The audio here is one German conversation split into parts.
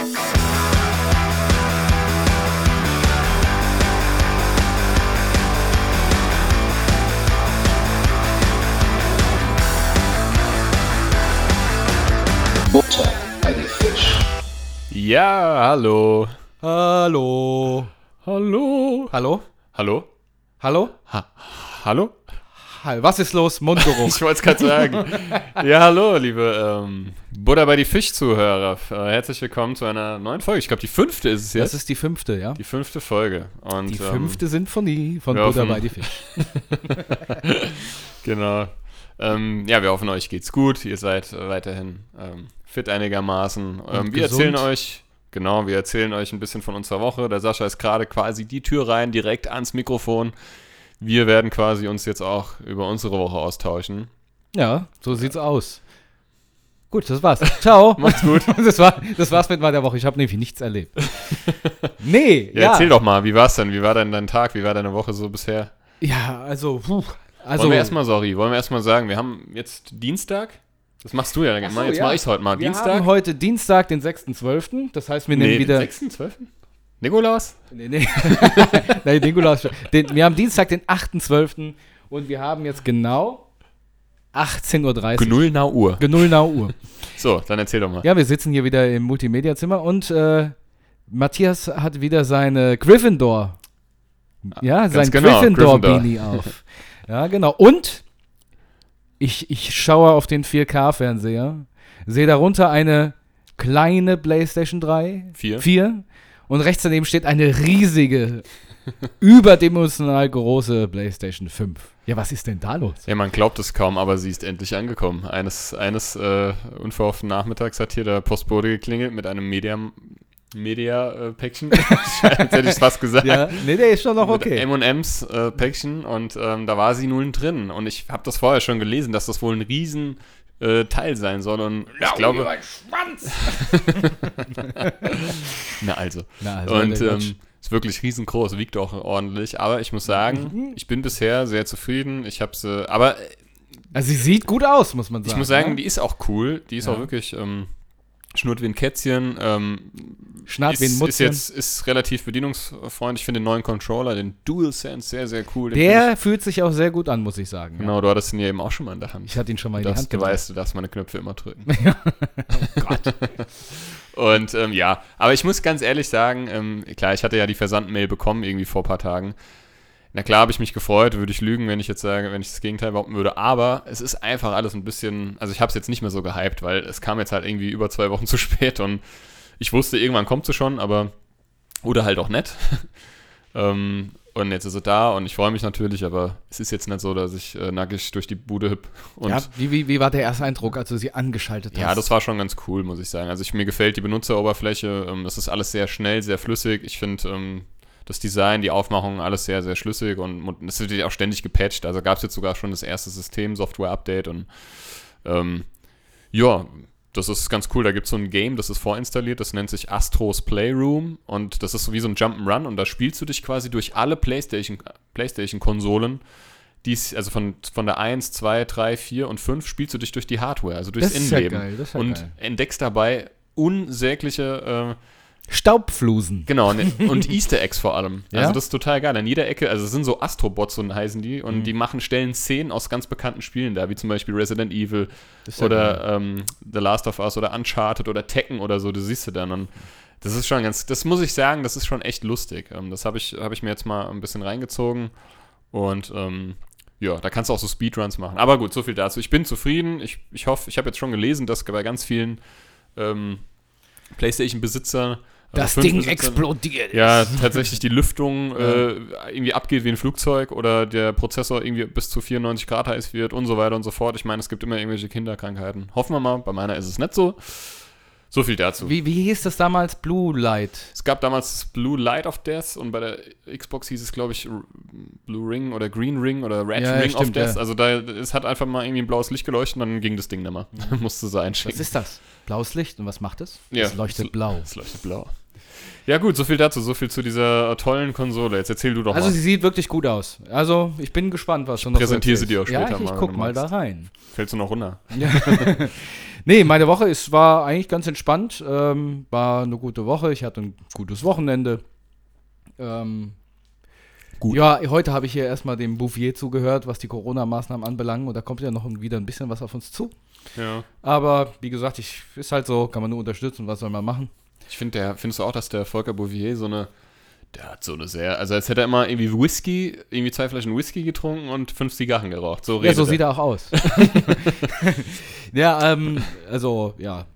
Butter bei die Fisch. Ja, hallo. Hallo. Hallo. Hallo? Hallo? Hallo? Ha hallo? Was ist los? Mundgeruch. Ich wollte es gerade sagen. ja, hallo, liebe ähm, Butter bei die Fisch-Zuhörer. Äh, herzlich willkommen zu einer neuen Folge. Ich glaube, die fünfte ist es jetzt. das ist die fünfte, ja? die fünfte Folge. Und, Die ähm, fünfte Sinfonie von Butter hoffen- bei die Fisch. Genau. Ähm, ja, wir hoffen, euch geht's gut. Ihr seid äh, weiterhin ähm, fit einigermaßen. Ähm, wir erzählen euch, genau, wir erzählen euch ein bisschen von unserer Woche. Der Sascha ist gerade quasi die Tür rein, direkt ans Mikrofon. Wir werden quasi uns jetzt auch über unsere Woche austauschen. Ja, so sieht's aus. Gut, das war's. Ciao. Macht's gut. Das, war, das war's mit meiner Woche. Ich habe nämlich nichts erlebt. Nee, Ja, ja. erzähl doch mal, wie war's denn? Wie war denn dein Tag? Wie war deine Woche so bisher? Ja, also, puh. also wollen wir erstmal, sorry, wollen wir erstmal sagen, wir haben jetzt Dienstag. Das machst du ja Ach so. Jetzt ja. mache ich's heute mal. wir Dienstag. haben heute Dienstag, den 6.12. Das heißt, wir nehmen nee, wieder. den 6.12. Nikolaus? Nee, nee. Nein, Nikolaus. Den, wir haben Dienstag, den 8.12. und wir haben jetzt genau 18.30 Uhr. Genullnau Uhr. Genullnau Uhr. So, dann erzähl doch mal. Ja, wir sitzen hier wieder im Multimedia-Zimmer und äh, Matthias hat wieder seine Gryffindor. Ja, sein Ganz genau, Gryffindor-Beanie auf. Ja, genau. Und ich, ich schaue auf den 4K-Fernseher, sehe darunter eine kleine PlayStation 3, Vier. 4 und rechts daneben steht eine riesige, überdimensional große PlayStation 5. Ja, was ist denn da los? Ja, man glaubt es kaum, aber sie ist endlich angekommen. Eines, eines äh, unverhofften Nachmittags hat hier der Postbote geklingelt mit einem Media, Media äh, hätte ich fast gesagt. Ja, nee, der ist schon noch okay. M&M's äh, Päckchen und ähm, da war sie nun drin. Und ich habe das vorher schon gelesen, dass das wohl ein riesen äh, Teil sein soll. Und ich glaube... Na also. Na, also, Und ähm, ist wirklich riesengroß, wiegt auch ordentlich. Aber ich muss Mhm. sagen, ich bin bisher sehr zufrieden. Ich habe sie, aber Also sie sieht gut aus, muss man sagen. ich muss sagen, ne? die ist auch cool. Die ist Ja. auch wirklich ähm, schnurrt wie ein Kätzchen. Ähm, Schnarrt ist, wie ein ist Mutzchen. jetzt ist relativ bedienungsfreundlich. Ich finde den neuen Controller, den DualSense, sehr, sehr cool. Den der fühlt sich auch sehr gut an, muss ich sagen. ich, genau, du hattest ihn ja eben auch schon mal in der Hand. Ich hatte ihn schon mal in Das, Hand du weißt, du darfst meine Knöpfe immer drücken. Und ähm, ja, aber ich muss ganz ehrlich sagen, ähm, klar, ich hatte ja die Versandmail bekommen irgendwie vor ein paar Tagen. Na klar habe ich mich gefreut, würde ich lügen, wenn ich jetzt sage, wenn ich das Gegenteil behaupten würde. Aber es ist einfach alles ein bisschen, also ich habe es jetzt nicht mehr so gehypt, weil es kam jetzt halt irgendwie über zwei Wochen zu spät und ich wusste, irgendwann kommt sie schon, aber oder halt auch nett. ähm, und jetzt ist sie da und ich freue mich natürlich, aber es ist jetzt nicht so, dass ich äh, nackig durch die Bude hüpp und ja, wie, wie, wie war der erste Eindruck, als du sie angeschaltet hast? ja, das war schon ganz cool, muss ich sagen. Also ich, mir gefällt die Benutzeroberfläche. Ähm, das ist alles sehr schnell, sehr flüssig. Ich finde ähm, das Design, die Aufmachung, alles sehr, sehr schlüssig und, und es wird ja auch ständig gepatcht. Also gab es jetzt sogar schon das erste System-Software-Update und ähm, ja, das ist ganz cool. Da gibt es so ein Game, das ist vorinstalliert, das nennt sich Astros Playroom und das ist so wie so ein Jump'n'Run und da spielst du dich quasi durch alle PlayStation- PlayStation-Konsolen. Dies, also von, von der 1, 2, 3, 4 und 5 spielst du dich durch die Hardware, also durchs Das ist ja Innenleben. geil, das ist ja und geil. entdeckst dabei unsägliche, äh, Staubflusen. genau, ne, und Easter Eggs vor allem. Ja? Also das ist total geil. An jeder Ecke, also es sind so Astrobots, so heißen die, Mhm. und die machen, stellen Szenen aus ganz bekannten Spielen da, wie zum Beispiel Resident Evil Das ja oder ähm, The Last of Us oder Uncharted oder Tekken oder so, du siehst du dann. Und das ist schon ganz, das muss ich sagen, das ist schon echt lustig. Ähm, das habe ich, hab ich mir jetzt mal ein bisschen reingezogen und ähm, ja, da kannst du auch so Speedruns machen. Aber gut, so viel dazu. Ich bin zufrieden. Ich, ich hoffe, ich habe jetzt schon gelesen, dass bei ganz vielen ähm, PlayStation-Besitzern Das Ding explodiert. ja, tatsächlich die Lüftung äh, irgendwie abgeht wie ein Flugzeug oder der Prozessor irgendwie bis zu 94 Grad heiß wird und so weiter und so fort. Ich meine, es gibt immer irgendwelche Kinderkrankheiten. Hoffen wir mal, bei meiner ist es nicht so. So viel dazu. Wie, wie hieß das damals? Blue Light. Es gab damals das Blue Light of Death und bei der Xbox hieß es, glaube ich, Blue Ring oder Green Ring oder Red Ja, Ring of stimmt, Death. ja. Also da, es hat einfach mal irgendwie ein blaues Licht geleuchtet und dann ging das Ding nicht mehr. Musste sie Was einschicken. ist das? Blaues Licht. Und was macht es? Ja, es leuchtet es- blau. Es leuchtet blau. Ja gut, so viel dazu, so viel zu dieser tollen Konsole. Jetzt erzähl du doch Also mal. sie sieht wirklich gut aus. Also ich bin gespancht, was du noch präsentiere sie dir auch später ja, ich, mal, ich guck mal da rein. Fällst du noch runter? Nee, meine Woche ist, war eigentlich ganz entspannt. Ähm, war eine gute Woche. Ich hatte ein gutes Wochenende. Ähm, Gut. Ja, heute habe ich hier erstmal dem Bouvier zugehört, was die Corona-Maßnahmen anbelangt. Und da kommt ja noch wieder ein bisschen was auf uns zu. Ja. Aber wie gesagt, ich, ist halt so, kann man nur unterstützen. Was soll man machen? Ich finde, findest du auch, dass der Volker Bouvier so eine, der hat so eine sehr, also als hätte er immer irgendwie Whisky, irgendwie zwei Flaschen Whisky getrunken und fünf Zigarren geraucht. So Ja, redet so er. sieht er auch aus. ja, ähm, also, ja.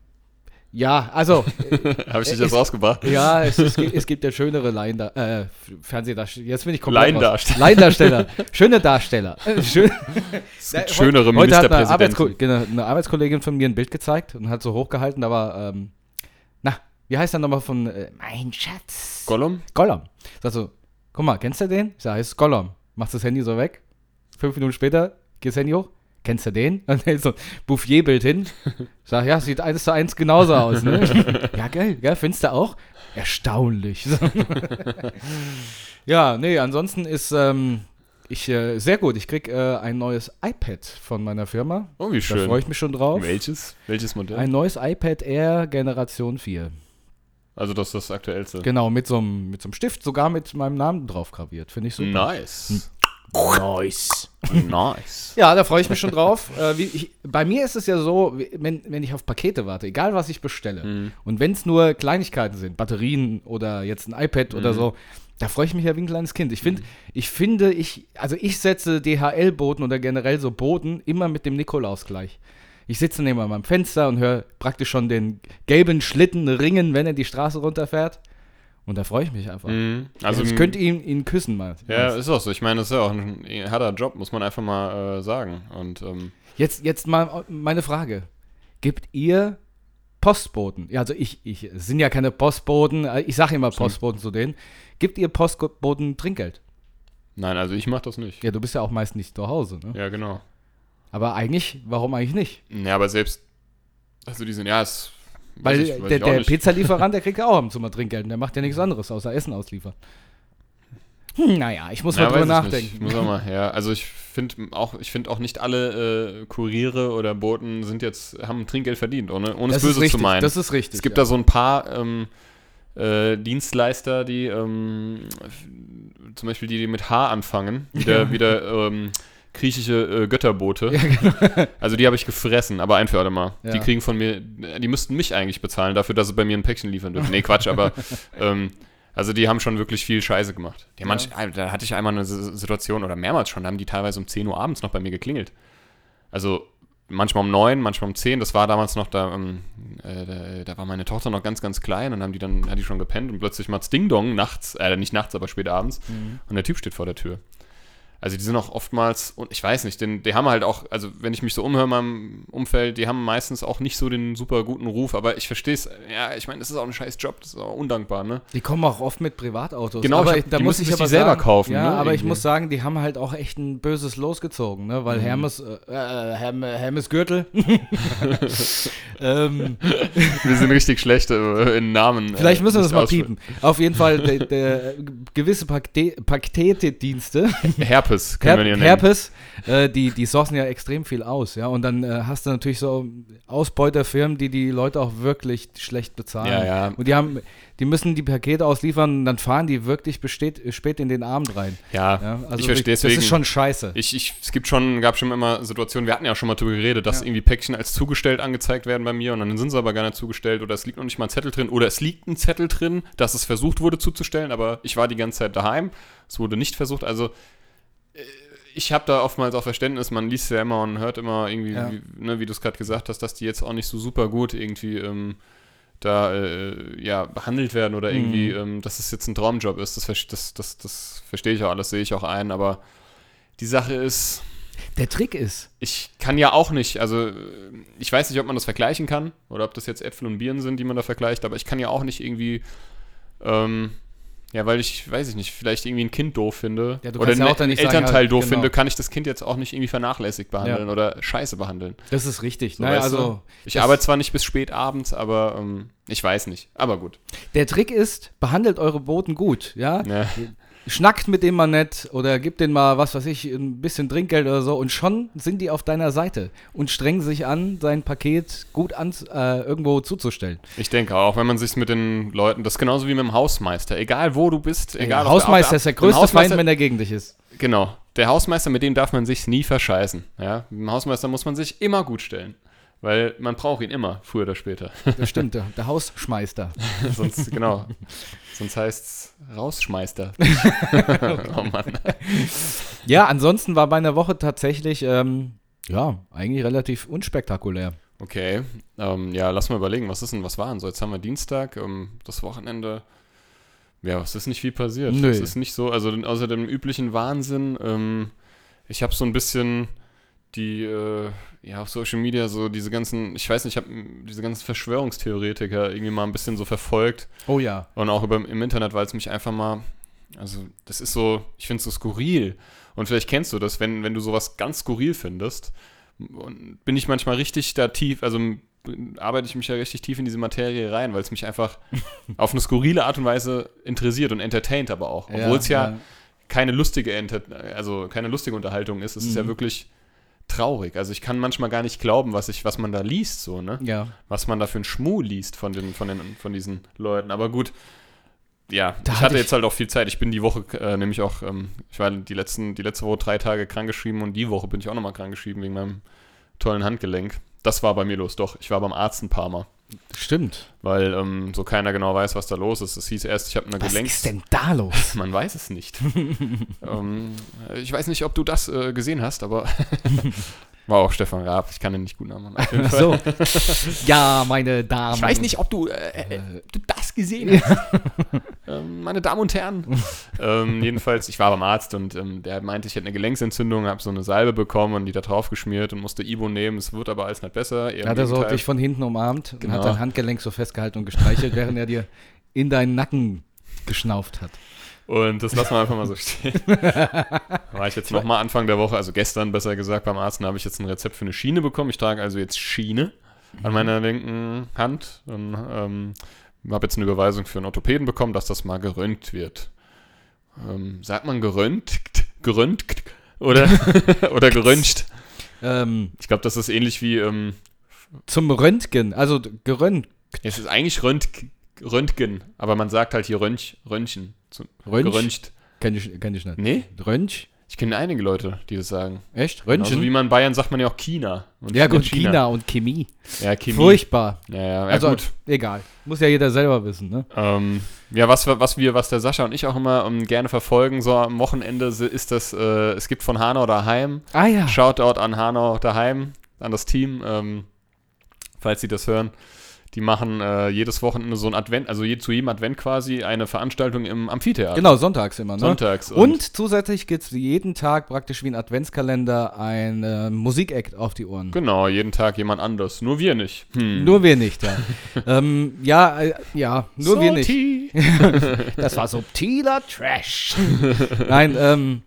Ja, also, Habe ich dich Ist- rausgebracht? ja, es, es, gibt, es gibt ja schönere Laien, äh, Fernsehdarsteller. Jetzt bin ich komplett Laiendarsteller. Laiendarsteller. Schöne Darsteller. Äh, schön, Es gibt schönere Heute hat eine, Arbeitsko Ministerpräsidenten. genau, eine Arbeitskollegin von mir ein Bild gezeigt und hat so hochgehalten, war, ähm, wie heißt der nochmal von, äh, mein Schatz? Gollum? Gollum. Sag so, guck mal, kennst du den? Ich sag, heißt Gollum. Machst das Handy so weg. Fünf Minuten später, geht das Handy hoch. Kennst du den? Und dann so ein Bouffier-Bild hin. Ich sag, ja, sieht eins zu eins genauso aus, ne? ja, geil, gell? Findest du auch? Erstaunlich. Ja, nee, ansonsten ist, ähm, ich, äh, sehr gut. Ich krieg äh, ein neues iPad von meiner Firma. Oh, wie Da schön. freue ich mich schon drauf. Welches? Welches Modell? Ein neues iPad Air Generation 4. also das ist das aktuellste. Genau, mit so einem mit so einem Stift, sogar mit meinem Namen drauf graviert. Finde ich super. Nice. Nice. nice. Ja, da freue ich mich schon drauf. äh, wie ich, bei mir ist es ja so, wenn, wenn ich auf Pakete warte, egal was ich bestelle, Mhm. und wenn es nur Kleinigkeiten sind, Batterien oder jetzt ein iPad oder Mhm. so, da freue ich mich ja wie ein kleines Kind. Ich finde, ich finde, ich, also ich setze DHL-Boten oder generell so Boten immer mit dem Nikolaus gleich. Ich sitze neben meinem Fenster und höre praktisch schon den gelben Schlitten ringen, wenn er die Straße runterfährt. Und da freue ich mich einfach. Mhm. Also Also ich könnte ihn, ihn küssen mal. Ja, ist auch so. Ich meine, das ist ja auch ein harter Job, muss man einfach mal äh, sagen. Und ähm, Jetzt, jetzt mal meine Frage. Gibt ihr Postboten? Ja, also ich, ich, sind ja keine Postboten, äh, ich sage immer Postboten zu denen. Gibt ihr Postboten Trinkgeld? nein, also ich mache das nicht. Ja, du bist ja auch meist nicht zu Hause, ne? Ja, genau. Aber eigentlich, warum eigentlich nicht? Ja, aber selbst, also die sind, ja, es. Weil ich- der, der. Pizzalieferant, der kriegt ja auch zu mal Trinkgeld und der macht ja nichts anderes, außer Essen ausliefern. Hm, naja, ich muss Ja, mal drüber ich nicht. nachdenken. Ich muss auch mal, ja. Also ich finde auch, ich finde auch nicht alle äh, Kuriere oder Boten sind jetzt, haben Trinkgeld verdient, ohne, ohne es das ist böse richtig, zu meinen. das ist richtig. es gibt ja. da so ein paar ähm, äh, Dienstleister, die ähm, zum Beispiel die, die mit H anfangen, wieder, Ja. wieder ähm, griechische äh, Götterboote. Ja, genau. Also die habe ich gefressen, aber ein für alle Mal. Ja. Die kriegen von mir, die müssten mich eigentlich bezahlen dafür, dass sie bei mir ein Päckchen liefern dürfen. Nee, Quatsch, aber ähm, also die haben schon wirklich viel Scheiße gemacht. Ja. manch, da hatte ich einmal eine Situation oder mehrmals schon, da haben die teilweise um 10 Uhr abends noch bei mir geklingelt. Also manchmal um 9, manchmal um 10. Das war damals noch, da, ähm, äh, da, da war meine Tochter noch ganz, ganz klein und haben die dann, hat die schon gepennt und plötzlich macht's Ding Dong nachts, äh, nicht nachts, aber spät abends Mhm. und der Typ steht vor der Tür. Also die sind auch oftmals, und ich weiß nicht, denn die haben halt auch, also wenn ich mich so umhöre in meinem Umfeld, die haben meistens auch nicht so den super guten Ruf, aber ich verstehe es, ja, ich meine, das ist auch ein scheiß Job, das ist auch undankbar, ne? Die kommen auch oft mit Privatautos. Genau, aber ich ich, hab- da muss ich aber selber sagen, kaufen, Ja, ne, aber ich irgendwie. muss sagen, die haben halt auch echt ein böses Los gezogen, ne? Mhm. Weil Hermes, äh, äh, Herm, Hermes Gürtel. ähm, Wir sind richtig schlecht äh, in Namen. vielleicht äh, müssen wir das mal piepen. Auf jeden Fall der, der gewisse Pakete, Paketedienste, Herpes wir Her die nennen. Herpes, äh, die, die sourcen ja extrem viel aus, ja. Und dann äh, hast du natürlich so Ausbeuterfirmen, die die Leute auch wirklich schlecht bezahlen. Ja, ja. Und die haben, die müssen die Pakete ausliefern und dann fahren die wirklich besteht, spät in den Abend rein. Ja, Ja, also ich verstehe Das deswegen. ist schon scheiße. Ich, ich, es gibt schon, gab schon immer Situationen, wir hatten ja schon mal darüber geredet, dass Ja. irgendwie Päckchen als zugestellt angezeigt werden bei mir und dann sind sie aber gar nicht zugestellt oder es liegt noch nicht mal ein Zettel drin oder es liegt ein Zettel drin, dass es versucht wurde zuzustellen, aber ich war die ganze Zeit daheim. Es wurde nicht versucht, also ich habe da oftmals auch Verständnis, man liest ja immer und hört immer irgendwie, Ja. wie, ne, wie du es gerade gesagt hast, dass die jetzt auch nicht so super gut irgendwie ähm, da äh, ja, behandelt werden oder irgendwie, Mhm. ähm, dass es jetzt ein Traumjob ist. Das, das, das, das verstehe ich auch alles, sehe ich auch ein, aber die Sache ist, Der Trick ist, ich kann ja auch nicht, also äh, ich weiß nicht, ob man das vergleichen kann oder ob das jetzt Äpfel und Birnen sind, die man da vergleicht, aber ich kann ja auch nicht irgendwie, ähm, ja, weil ich, weiß ich nicht, vielleicht irgendwie ein Kind doof finde Ja, oder ja ein auch dann nicht sagen, Elternteil ja, doof genau. finde, kann ich das Kind jetzt auch nicht irgendwie vernachlässigt behandeln oder scheiße behandeln. das ist richtig. So, naja, also Ich arbeite zwar nicht bis spät abends, aber ähm, ich weiß nicht. Aber gut. der Trick ist, behandelt eure Boten gut, ja. Ja. Schnackt mit dem mal nett oder gibt den mal, was weiß ich, ein bisschen Trinkgeld oder so und schon sind die auf deiner Seite und strengen sich an, sein Paket gut an, äh, irgendwo zuzustellen. Ich denke auch, wenn man sich mit den Leuten, das ist genauso wie mit dem Hausmeister, egal wo du bist, egal der Hausmeister ist der größte Hausmeister, Feind, wenn er gegen dich ist. Genau, der Hausmeister, mit dem darf man sich nie verscheißen. Ja? Mit dem Hausmeister muss man sich immer gut stellen. Weil man braucht ihn immer, früher oder später. Das stimmt, der, der Hausschmeister. Sonst, genau. Sonst heißt es Rausschmeister. oh Mann. Ja, ansonsten war meine Woche tatsächlich, ähm, ja, eigentlich relativ unspektakulär. Okay. Ähm, ja, lass mal überlegen, was ist denn, was war denn so? Jetzt haben wir Dienstag, ähm, das Wochenende. Ja, es ist nicht viel passiert. Nö. Es ist nicht so, also außer dem üblichen Wahnsinn. Ähm, ich habe so ein bisschen die äh, ja auf Social Media so diese ganzen, ich weiß nicht, ich habe diese ganzen Verschwörungstheoretiker irgendwie mal ein bisschen so verfolgt. Oh ja. Und auch über, im Internet, weil es mich einfach mal, also das ist so, ich finde es so skurril. Und vielleicht kennst du das, wenn, wenn du sowas ganz skurril findest, bin ich manchmal richtig da tief, also arbeite ich mich ja richtig tief in diese Materie rein, weil es mich einfach auf eine skurrile Art und Weise interessiert und entertaint aber auch. Obwohl es ja, ja, keine lustige, also keine lustige Unterhaltung ist. Es mhm. ist ja mhm. wirklich traurig. Also ich kann manchmal gar nicht glauben, was ich, was man da liest, so, ne? Ja. Was man da für einen Schmuh liest von den, von den, von diesen Leuten. Aber gut, ja, da ich hatte, ich jetzt halt auch viel Zeit. Ich bin die Woche äh, nämlich auch, ähm, ich war die letzten, die letzte Woche drei Tage krankgeschrieben und die Woche bin ich auch nochmal krankgeschrieben wegen meinem tollen Handgelenk. Das war bei mir los, doch. Ich war beim Arzt ein paar Mal. Stimmt. Weil ähm, so keiner genau weiß, was da los ist. Es hieß erst, ich habe eine Gelenk. Was ist denn da los? Man weiß es nicht. ähm, ich weiß nicht, ob du das äh, gesehen hast, aber war auch Stefan Raab. Ich kann den nicht gut nachmachen. so. Ja, meine Damen. Ich weiß nicht, ob du, äh, äh, du das gesehen hast. ähm, meine Damen und Herren. ähm, jedenfalls, ich war beim Arzt und ähm, der meinte, ich hätte eine Gelenksentzündung, habe so eine Salbe bekommen und die da drauf geschmiert und musste Ibo nehmen. Es wird aber alles nicht besser. Hat er so dich von hinten umarmt genau. und hat dein Handgelenk so festgehalten und gestreichelt, während er dir in deinen Nacken geschnauft hat. Und das lassen wir einfach mal so stehen. war ich jetzt nochmal Anfang der Woche, also gestern besser gesagt, beim Arzt, habe ich jetzt ein Rezept für eine Schiene bekommen. Ich trage also jetzt Schiene an mhm. meiner linken Hand und ähm, habe jetzt eine Überweisung für einen Orthopäden bekommen, dass das mal gerönt wird. Ähm, sagt man gerönt? Gerönt? Oder, oder geröntgt? Ähm, ich glaube, das ist ähnlich wie. Ähm, zum Röntgen, also gerönt. Es ist eigentlich Rönt, Röntgen, aber man sagt halt hier Röntg, Röntgen. Röntg? Geröntgt. Kenn ich, kenn ich nicht. Nee? Röntg? Ich kenne einige Leute, die das sagen. Echt? Röntgen? Also wie man in Bayern sagt man ja auch China. ja gut, China. China. und Chemie. Ja, Chemie. Furchtbar. Ja, ja, ja also, gut. Egal. Muss ja jeder selber wissen, ne? Ähm, ja, was, was wir, was der Sascha und ich auch immer um, ähm, gerne verfolgen, so am Wochenende ist das, äh, es gibt von Hanau daheim. Ah ja. Shoutout an Hanau daheim, an das Team, ähm, falls sie das hören. Die machen äh, jedes Wochenende so ein Advent, also je, zu jedem Advent quasi eine Veranstaltung im Amphitheater. Genau, sonntags immer, ne? Sonntags. Und, und zusätzlich gibt es jeden Tag praktisch wie ein Adventskalender ein äh, Musikakt auf die Ohren. Genau, jeden Tag jemand anders. Nur wir nicht. Hm. Nur wir nicht, ja. ähm, ja, äh, ja, nur Salty. wir nicht. das war subtiler Trash. Nein, ähm,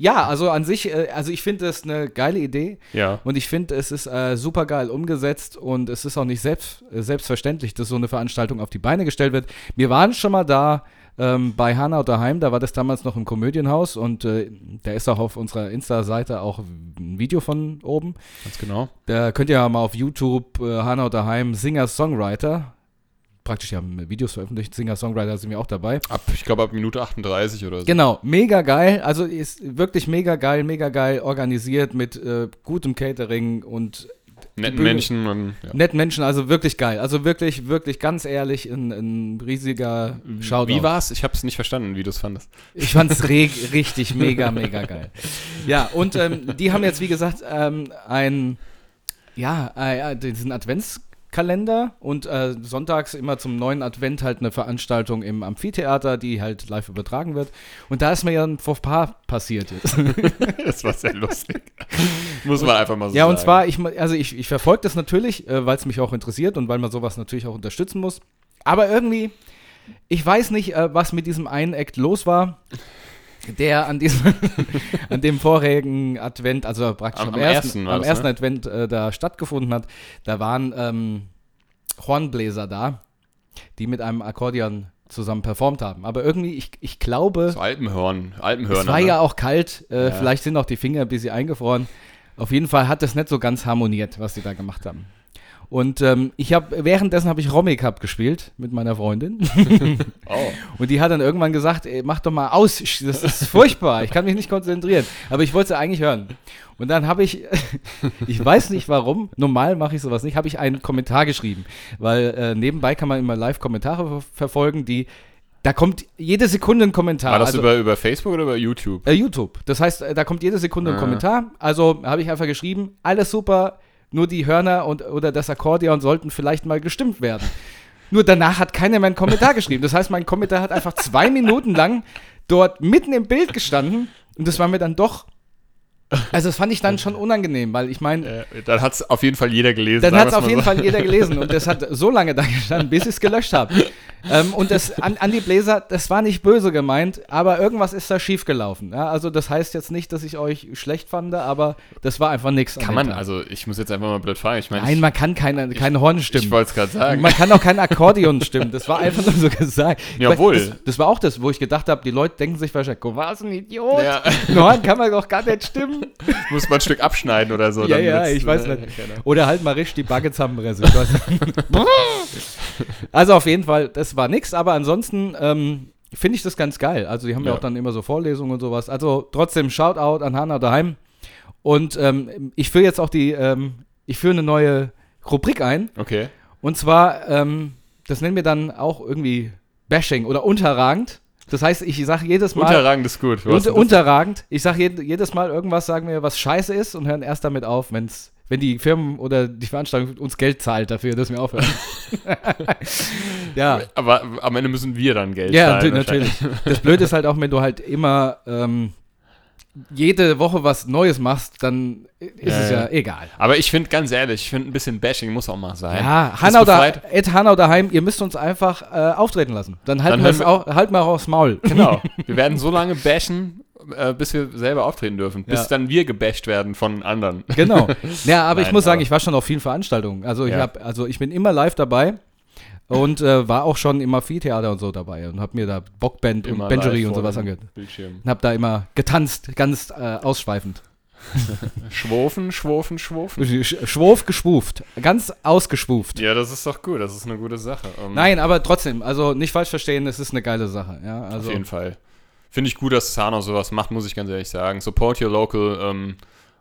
ja, also an sich, äh, also ich finde das eine geile Idee. Ja. Und ich finde, es ist äh, super geil umgesetzt und es ist auch nicht selbst, äh, selbstverständlich, dass so eine Veranstaltung auf die Beine gestellt wird. Wir waren schon mal da ähm, bei Hanau daheim, da war das damals noch im Komödienhaus und äh, da ist auch auf unserer Insta-Seite auch ein Video von oben. Ganz genau. Da könnt ihr ja mal auf YouTube äh, Hanau daheim Singer-Songwriter praktisch ja Videos veröffentlicht. Singer-Songwriter sind wir auch dabei. Ab, ich glaube, ab Minute 38 oder so. Genau, mega geil. Also ist wirklich mega geil, mega geil organisiert mit äh, gutem Catering und netten Menschen. Und, ja. Netten Menschen, also wirklich geil. Also wirklich, wirklich ganz ehrlich, ein, ein riesiger Shoutout. Wie war's? Ich habe es nicht verstanden, wie du es fandest. Ich fand es richtig, mega, mega geil. Ja, und ähm, die haben jetzt, wie gesagt, ähm, ein, ja, äh, diesen Advents- Kalender und äh, sonntags immer zum neuen Advent halt eine Veranstaltung im Amphitheater, die halt live übertragen wird. Und da ist mir ja ein Fauxpas passiert jetzt. das war sehr lustig. Muss man einfach mal so Ja, sagen. und zwar, ich, also ich, ich verfolge das natürlich, äh, weil es mich auch interessiert und weil man sowas natürlich auch unterstützen muss. Aber irgendwie, ich weiß nicht, äh, was mit diesem einen Act los war der an diesem an dem vorigen Advent, also praktisch am, am ersten, ersten, am ersten ne? Advent äh, da stattgefunden hat, da waren ähm, Hornbläser da, die mit einem Akkordeon zusammen performt haben. Aber irgendwie, ich, ich glaube, So Alpenhörn, Alpenhörner. es war ne? ja auch kalt, äh, Ja. vielleicht sind auch die Finger ein bisschen eingefroren. Auf jeden Fall hat das nicht so ganz harmoniert, was die da gemacht haben. Und ähm, ich habe währenddessen habe ich Romy Cup gespielt mit meiner Freundin Oh. und die hat dann irgendwann gesagt, ey, mach doch mal aus, das ist furchtbar, ich kann mich nicht konzentrieren. Aber ich wollte sie eigentlich hören. Und dann habe ich, ich weiß nicht warum, normal mache ich sowas nicht, habe ich einen Kommentar geschrieben, weil äh, nebenbei kann man immer Live-Kommentare ver verfolgen, die, da kommt jede Sekunde ein Kommentar. War das Also- über, über Facebook oder über YouTube? äh, YouTube. Das heißt, äh, da kommt jede Sekunde ein Ah. Kommentar. Also habe ich einfach geschrieben, alles super, nur die Hörner und, oder das Akkordeon sollten vielleicht mal gestimmt werden. Nur danach hat keiner mehr einen Kommentar geschrieben. Das heißt, mein Kommentar hat einfach zwei Minuten lang dort mitten im Bild gestanden und das war mir dann doch. Also das fand ich dann schon unangenehm, weil ich meine, Äh, dann hat es auf jeden Fall jeder gelesen. dann hat es auf jeden so. Fall jeder gelesen und das hat so lange da gestanden, bis ich es gelöscht habe. Ähm, und das an, an die Bläser, das war nicht böse gemeint, aber irgendwas ist da schief gelaufen. Ja, also das heißt jetzt nicht, dass ich euch schlecht fand, aber das war einfach nichts. an Kann man, Tag. also ich muss jetzt einfach mal blöd fragen. Ich meine, Nein, man kann keine, keine Horn ich, ich stimmen. wollte es gerade sagen. Man kann auch kein Akkordeon stimmen. Das war einfach nur so gesagt. Jawohl. Das, das war auch das, wo ich gedacht habe, die Leute denken sich wahrscheinlich, "Guck, was ein Idiot. Ja. Horn kann man doch gar nicht stimmen. muss man ein Stück abschneiden oder so. ja, ja, ich weiß äh, nicht. Oder halt mal richtig die. Ich weiß nicht. also auf jeden Fall, das war nix, aber ansonsten ähm, finde ich das ganz geil. Also die haben ja. Ja. auch dann immer so Vorlesungen und sowas. Also trotzdem Shoutout an Hanna daheim. Und ähm, ich führe jetzt auch die, ähm, ich führe eine neue Rubrik ein. Okay. Und zwar, ähm, das nennen wir dann auch irgendwie Bashing oder unterragend. Das heißt, ich sage jedes Mal. Unterragend ist gut. Was Unter, unterragend. Ich sage jed jedes Mal irgendwas, sagen wir, was scheiße ist und hören erst damit auf, wenn's, wenn die Firmen oder die Veranstaltung uns Geld zahlt dafür, dass wir aufhören. ja. Aber am Ende müssen wir dann Geld Ja, zahlen. nat- natürlich. Das Blöde ist halt auch, wenn du halt immer ähm, jede Woche was Neues machst, dann ist Ja, es ja, ja. egal. Aber ich finde, ganz ehrlich, ich finde ein bisschen Bashing muss auch mal sein. Ja, Hanau, da, Ed Hanau daheim, ihr müsst uns einfach äh, auftreten lassen. Dann halten Dann wir es hören auch, halten wir auch aufs Maul. Genau. Wir werden so lange bashen, äh, bis wir selber auftreten dürfen. Bis Ja. dann wir gebasht werden von anderen. Genau. Ja, aber ich Nein, muss sagen, ich war schon auf vielen Veranstaltungen. Also ich Ja. habe, also ich bin immer live dabei und äh, war auch schon im Amphitheater und so dabei und habe mir da Bockband und Benjury und sowas angehört. Bildschirm. Und habe da immer getanzt, ganz äh, ausschweifend. Schwofen, schwofen, schwofen. Sch- Schwurf geschwuft, ganz ausgeschwuft. Ja, das ist doch gut. Das ist eine gute Sache. Ähm, Nein, aber trotzdem, also nicht falsch verstehen, es ist eine geile Sache. Ja, also Auf jeden Fall. Finde ich gut, dass Zano sowas macht, muss ich ganz ehrlich sagen. Support your local ähm,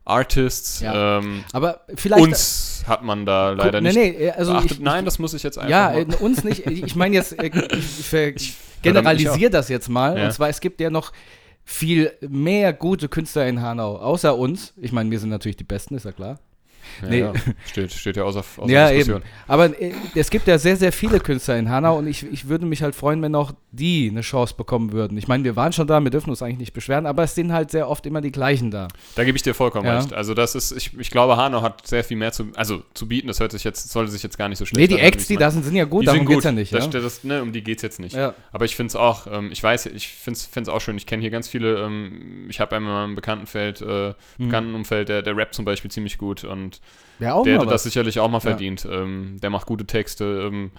artists. Ja. Ähm, Aber vielleicht uns hat man da leider nee, nicht nee, also beachtet. ich, Nein, das muss ich jetzt einfach Ja, mal. äh, uns nicht. Ich meine jetzt, äh, ich ich generalisiere das jetzt mal. Ja. Und zwar, es gibt ja noch viel mehr gute Künstler in Hanau, außer uns. Ich meine, wir sind natürlich die Besten, ist ja klar. Ja, nee. ja. Steht, steht ja außer, außer ja, Diskussion. eben. Aber äh, es gibt ja sehr, sehr viele Künstler in Hanau und ich, ich würde mich halt freuen, wenn auch die eine Chance bekommen würden. Ich meine, wir waren schon da, wir dürfen uns eigentlich nicht beschweren, aber es sind halt sehr oft immer die gleichen da. Da gebe ich dir vollkommen Ja. recht. Also das ist, ich, ich glaube, Hanau hat sehr viel mehr zu, also zu bieten. Das hört sich jetzt, sollte sich jetzt gar nicht so schlecht Nee, die Acts, die da sind, sind ja gut, die darum geht's gut. ja nicht. Das, Ja? das, ne, um die geht es jetzt nicht. Aber ich finde es auch, ähm, ich weiß, ich finde es auch schön. Ich kenne hier ganz viele, ähm, ich habe einmal im Bekanntenfeld, äh, Hm. Bekanntenumfeld, der, der rappt zum Beispiel ziemlich gut und ja, auch der mal hätte das was. sicherlich auch mal Ja. verdient. Ähm, der macht gute Texte. Ähm,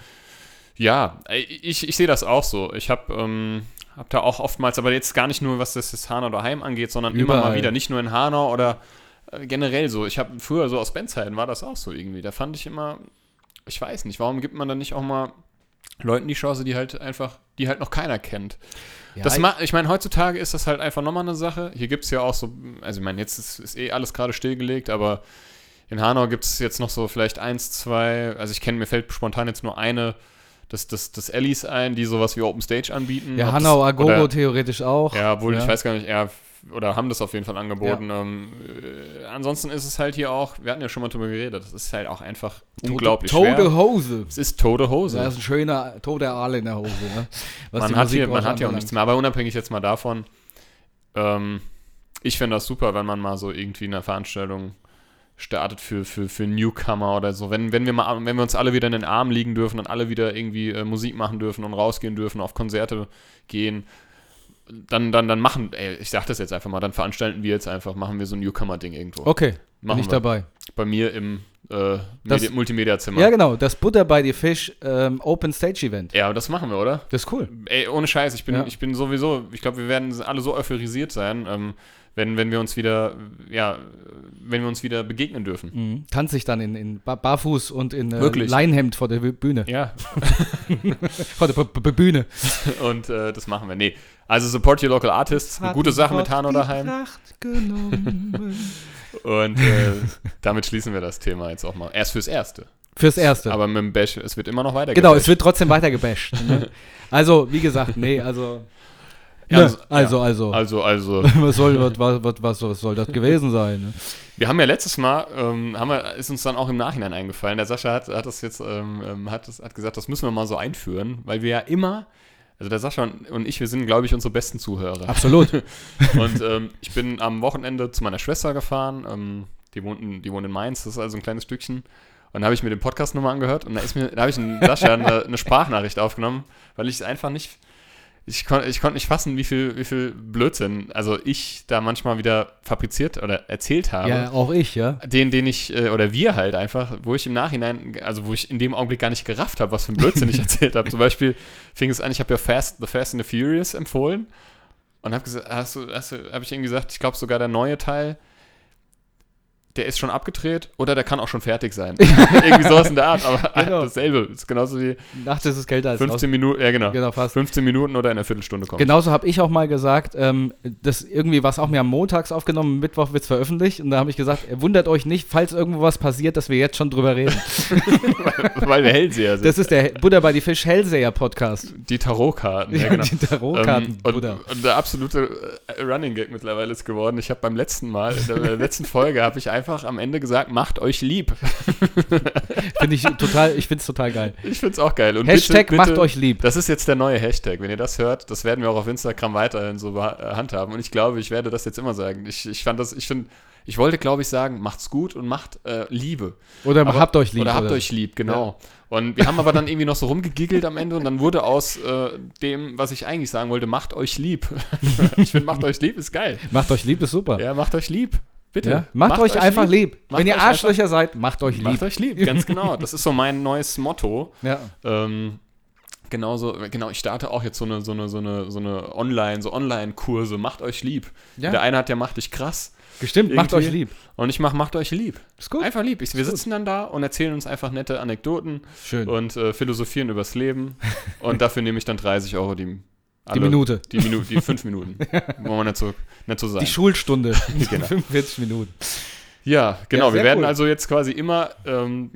ja, ich, ich sehe das auch so. Ich habe ähm, hab da auch oftmals, aber jetzt gar nicht nur, was das, das Hanau daheim angeht, sondern immer Überall. mal wieder, nicht nur in Hanau oder äh, generell so. Ich habe früher so aus Bandzeiten war das auch so irgendwie. Da fand ich immer, ich weiß nicht, warum gibt man dann nicht auch mal Leuten die Chance, die halt einfach, die halt noch keiner kennt. Ja, das ich- ma ich meine, heutzutage ist das halt einfach nochmal eine Sache. Hier gibt es ja auch so, also ich meine, jetzt ist, ist eh alles gerade stillgelegt, aber in Hanau gibt es jetzt noch so vielleicht eins, zwei, also ich kenne, mir fällt spontan jetzt nur eine, das, das, das Ellis ein, die sowas wie Open Stage anbieten. ja, Ob Hanau das, Agogo oder- theoretisch auch. Ja, obwohl Ja. ich weiß gar nicht, ja, oder haben das auf jeden Fall angeboten. Ähm, äh, ansonsten ist es halt hier auch, wir hatten ja schon mal drüber geredet, das ist halt auch einfach unglaublich Tote schwer. Hose. Es ist tote Hose. Da ist ein schöner toter Aal in der Hose. Ne? Man hat, hier, man hat ja auch nichts mehr. Aber unabhängig jetzt mal davon, ähm, ich fände das super, wenn man mal so irgendwie eine Veranstaltung startet für, für, für Newcomer oder so. Wenn, wenn, wir mal, wenn wir uns alle wieder in den Arm liegen dürfen und alle wieder irgendwie äh, Musik machen dürfen und rausgehen dürfen, auf Konzerte gehen, dann, dann, dann machen, ey, ich sag das jetzt einfach mal, dann veranstalten wir jetzt einfach, machen wir so ein Newcomer-Ding irgendwo. Okay. Bin ich dabei. Bei mir im äh, Medi Multimedia-Zimmer. Ja, genau. Das Butter bei die Fisch ähm, Open Stage Event. Ja, das machen wir, oder? Das ist cool. Ey, ohne Scheiß, ich bin, Ja. ich bin sowieso, ich glaube, wir werden alle so euphorisiert sein, ähm, wenn, wenn wir uns wieder, ja, wenn wir uns wieder begegnen dürfen. Mhm. Tanze ich dann in, in Ba- Barfuß und in äh, Wirklich? Leinhemd vor der Bühne. Ja, Vor der B B Bühne. und äh, das machen wir. Nee, also support your local artists, eine gute Sache mit Hanno daheim. Und äh, damit schließen wir das Thema jetzt auch mal. Erst fürs Erste. Fürs Erste. Aber mit dem Bash, es wird immer noch weiter genau, es wird trotzdem weiter gebasht. Ne? Also, wie gesagt, nee, also. Ja, Ne, also- also, ja. also. Also, also, was, soll, was, was, was, was, soll das gewesen sein? Ne? wir haben ja letztes Mal, ähm, haben wir, ist uns dann auch im Nachhinein eingefallen, der Sascha hat, hat das jetzt, ähm, ähm, hat, das, hat gesagt, das müssen wir mal so einführen, weil wir ja immer, also der Sascha und, und ich, wir sind, glaube ich, unsere besten Zuhörer. Absolut. Und ähm, ich bin am Wochenende zu meiner Schwester gefahren. Ähm, die, wohnt in, die wohnt in Mainz, das ist also ein kleines Stückchen. Und da habe ich mir den Podcast nochmal angehört und da, ist mir, da habe ich einen Sascha eine, eine Sprachnachricht aufgenommen, weil ich es einfach nicht. Ich, kon, ich konnte nicht fassen, wie viel, wie viel Blödsinn, also ich da manchmal wieder fabriziert oder erzählt habe. ja, auch ich, ja. Den, den ich, äh, oder wir halt einfach, wo ich im Nachhinein, also wo ich in dem Augenblick gar nicht gerafft habe, was für ein Blödsinn ich erzählt habe. Zum Beispiel fing es an, ich habe ja Fast, The Fast and the Furious empfohlen und habe gesagt, hast du, hast du, habe ich irgendwie gesagt, ich glaube sogar der neue Teil, der ist schon abgedreht oder der kann auch schon fertig sein. irgendwie sowas in der Art, aber Genau. dasselbe. Ist genauso wie Nachts ist es kälter als 15 Minuten, ja genau. Genau, fast. 15 Minuten oder in einer Viertelstunde kommt. Genauso habe ich auch mal gesagt, ähm, das irgendwie was auch mir am Montags aufgenommen, Mittwoch wird es veröffentlicht. Und da habe ich gesagt, äh, wundert euch nicht, falls irgendwo was passiert, dass wir jetzt schon drüber reden. Weil wir Hellseher sind. Das ist der Buddha bei die Fisch Hellseher Podcast. die Tarotkarten, ja, genau. Die Tarotkarten, Ähm, Buddha. und der absolute äh, Running Gag mittlerweile ist geworden. Ich habe beim letzten Mal, in der letzten Folge, habe ich einfach am Ende gesagt, macht euch lieb. Finde ich total, ich finde es total geil. Ich finde es auch geil. Und Hashtag bitte, macht bitte, euch lieb. Das ist jetzt der neue Hashtag. Wenn ihr das hört, das werden wir auch auf Instagram weiterhin so äh, handhaben. Und ich glaube, ich werde das jetzt immer sagen. Ich, ich fand das, ich finde, ich wollte, glaube ich, sagen, macht's gut und macht äh, Liebe. Oder Aber- habt euch lieb. Oder habt euch lieb, genau. Und wir haben aber dann irgendwie noch so rumgegiggelt am Ende und dann wurde aus äh, dem, was ich eigentlich sagen wollte, macht euch lieb. ich finde, macht euch lieb ist geil. Macht euch lieb, ist super. Ja, macht euch lieb. Bitte. Ja? Macht, euch, einfach lieb. Macht Wenn ihr euch Arschlöcher seid, macht euch lieb. Macht euch lieb, ganz genau. Das ist so mein neues Motto. Ja. Ähm, genauso, genau, ich starte auch jetzt so eine, so eine, so eine, so eine Online, so Online-Kurse, macht euch lieb. Ja. Der eine hat ja macht dich krass Gestimmt, macht euch lieb. und ich mach macht euch lieb. Ist gut. Einfach lieb. Ich, wir sitzen dann da und erzählen uns einfach nette Anekdoten Schön. und äh, philosophieren übers Leben und dafür nehme ich dann 30 Euro die, die alle- Minute. Die, Minu die fünf Minuten. Wollen wir nicht so, nicht so sein. Die Schulstunde. Genau. 45 Minuten. Ja, genau. Ja, wir werden cool. also jetzt quasi immer ähm,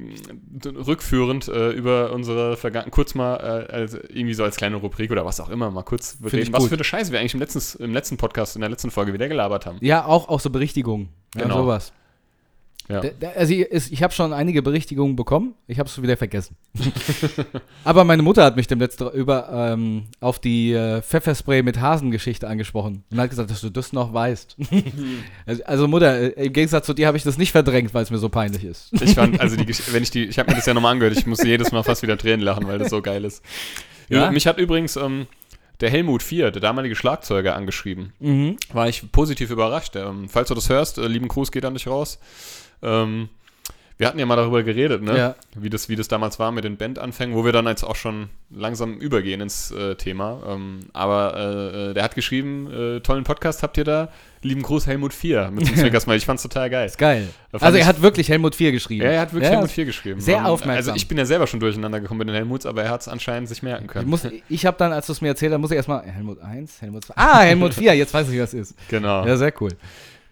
rückführend äh, über unsere Vergangenheit, kurz mal äh, als, irgendwie so als kleine Rubrik oder was auch immer, mal kurz reden, was für eine Scheiße wir eigentlich im letzten, im letzten Podcast, in der letzten Folge wieder gelabert haben. Ja, auch, auch so Berichtigungen. Ja, Genau. sowas. Ja. Also ich, ich habe schon einige Berichtigungen bekommen. Ich habe es wieder vergessen. Aber meine Mutter hat mich dem letzten über ähm, auf die äh, Pfefferspray mit Hasengeschichte angesprochen und hat gesagt, dass du das noch weißt. also, also Mutter, äh, im Gegensatz zu dir habe ich das nicht verdrängt, weil es mir so peinlich ist. Ich fand, also die, wenn ich die, ich habe mir das ja nochmal angehört, ich musste jedes Mal fast wieder Tränen lachen, weil das so geil ist. Ja? Mich hat übrigens ähm, der Helmut 4, der damalige Schlagzeuger, angeschrieben. Mhm. war ich positiv überrascht. Ähm, falls du das hörst, äh, lieben Gruß geht an dich raus. Ähm, wir hatten ja mal darüber geredet, ne? Ja. wie, das, wie das damals war mit den Bandanfängen, wo wir dann jetzt auch schon langsam übergehen ins äh, Thema. Ähm, aber äh, äh, der hat geschrieben, äh, tollen Podcast habt ihr da. Lieben Gruß Helmut 4 mit dem Zwinkersmiley. Ich fand's total geil. Ist geil. Also er ich- hat wirklich Helmut 4 geschrieben. Ja, er hat wirklich Ja, Helmut 4 geschrieben. sehr Ähm, aufmerksam. Also ich bin ja selber schon durcheinander gekommen mit den Helmuts, aber er hat es anscheinend sich merken Ich, können. muss, ich habe dann, als du es mir erzählt hast, muss ich erstmal Helmut 1, Helmut 2. Ah, Helmut 4, jetzt weiß ich, was ist. genau. Ja, sehr cool.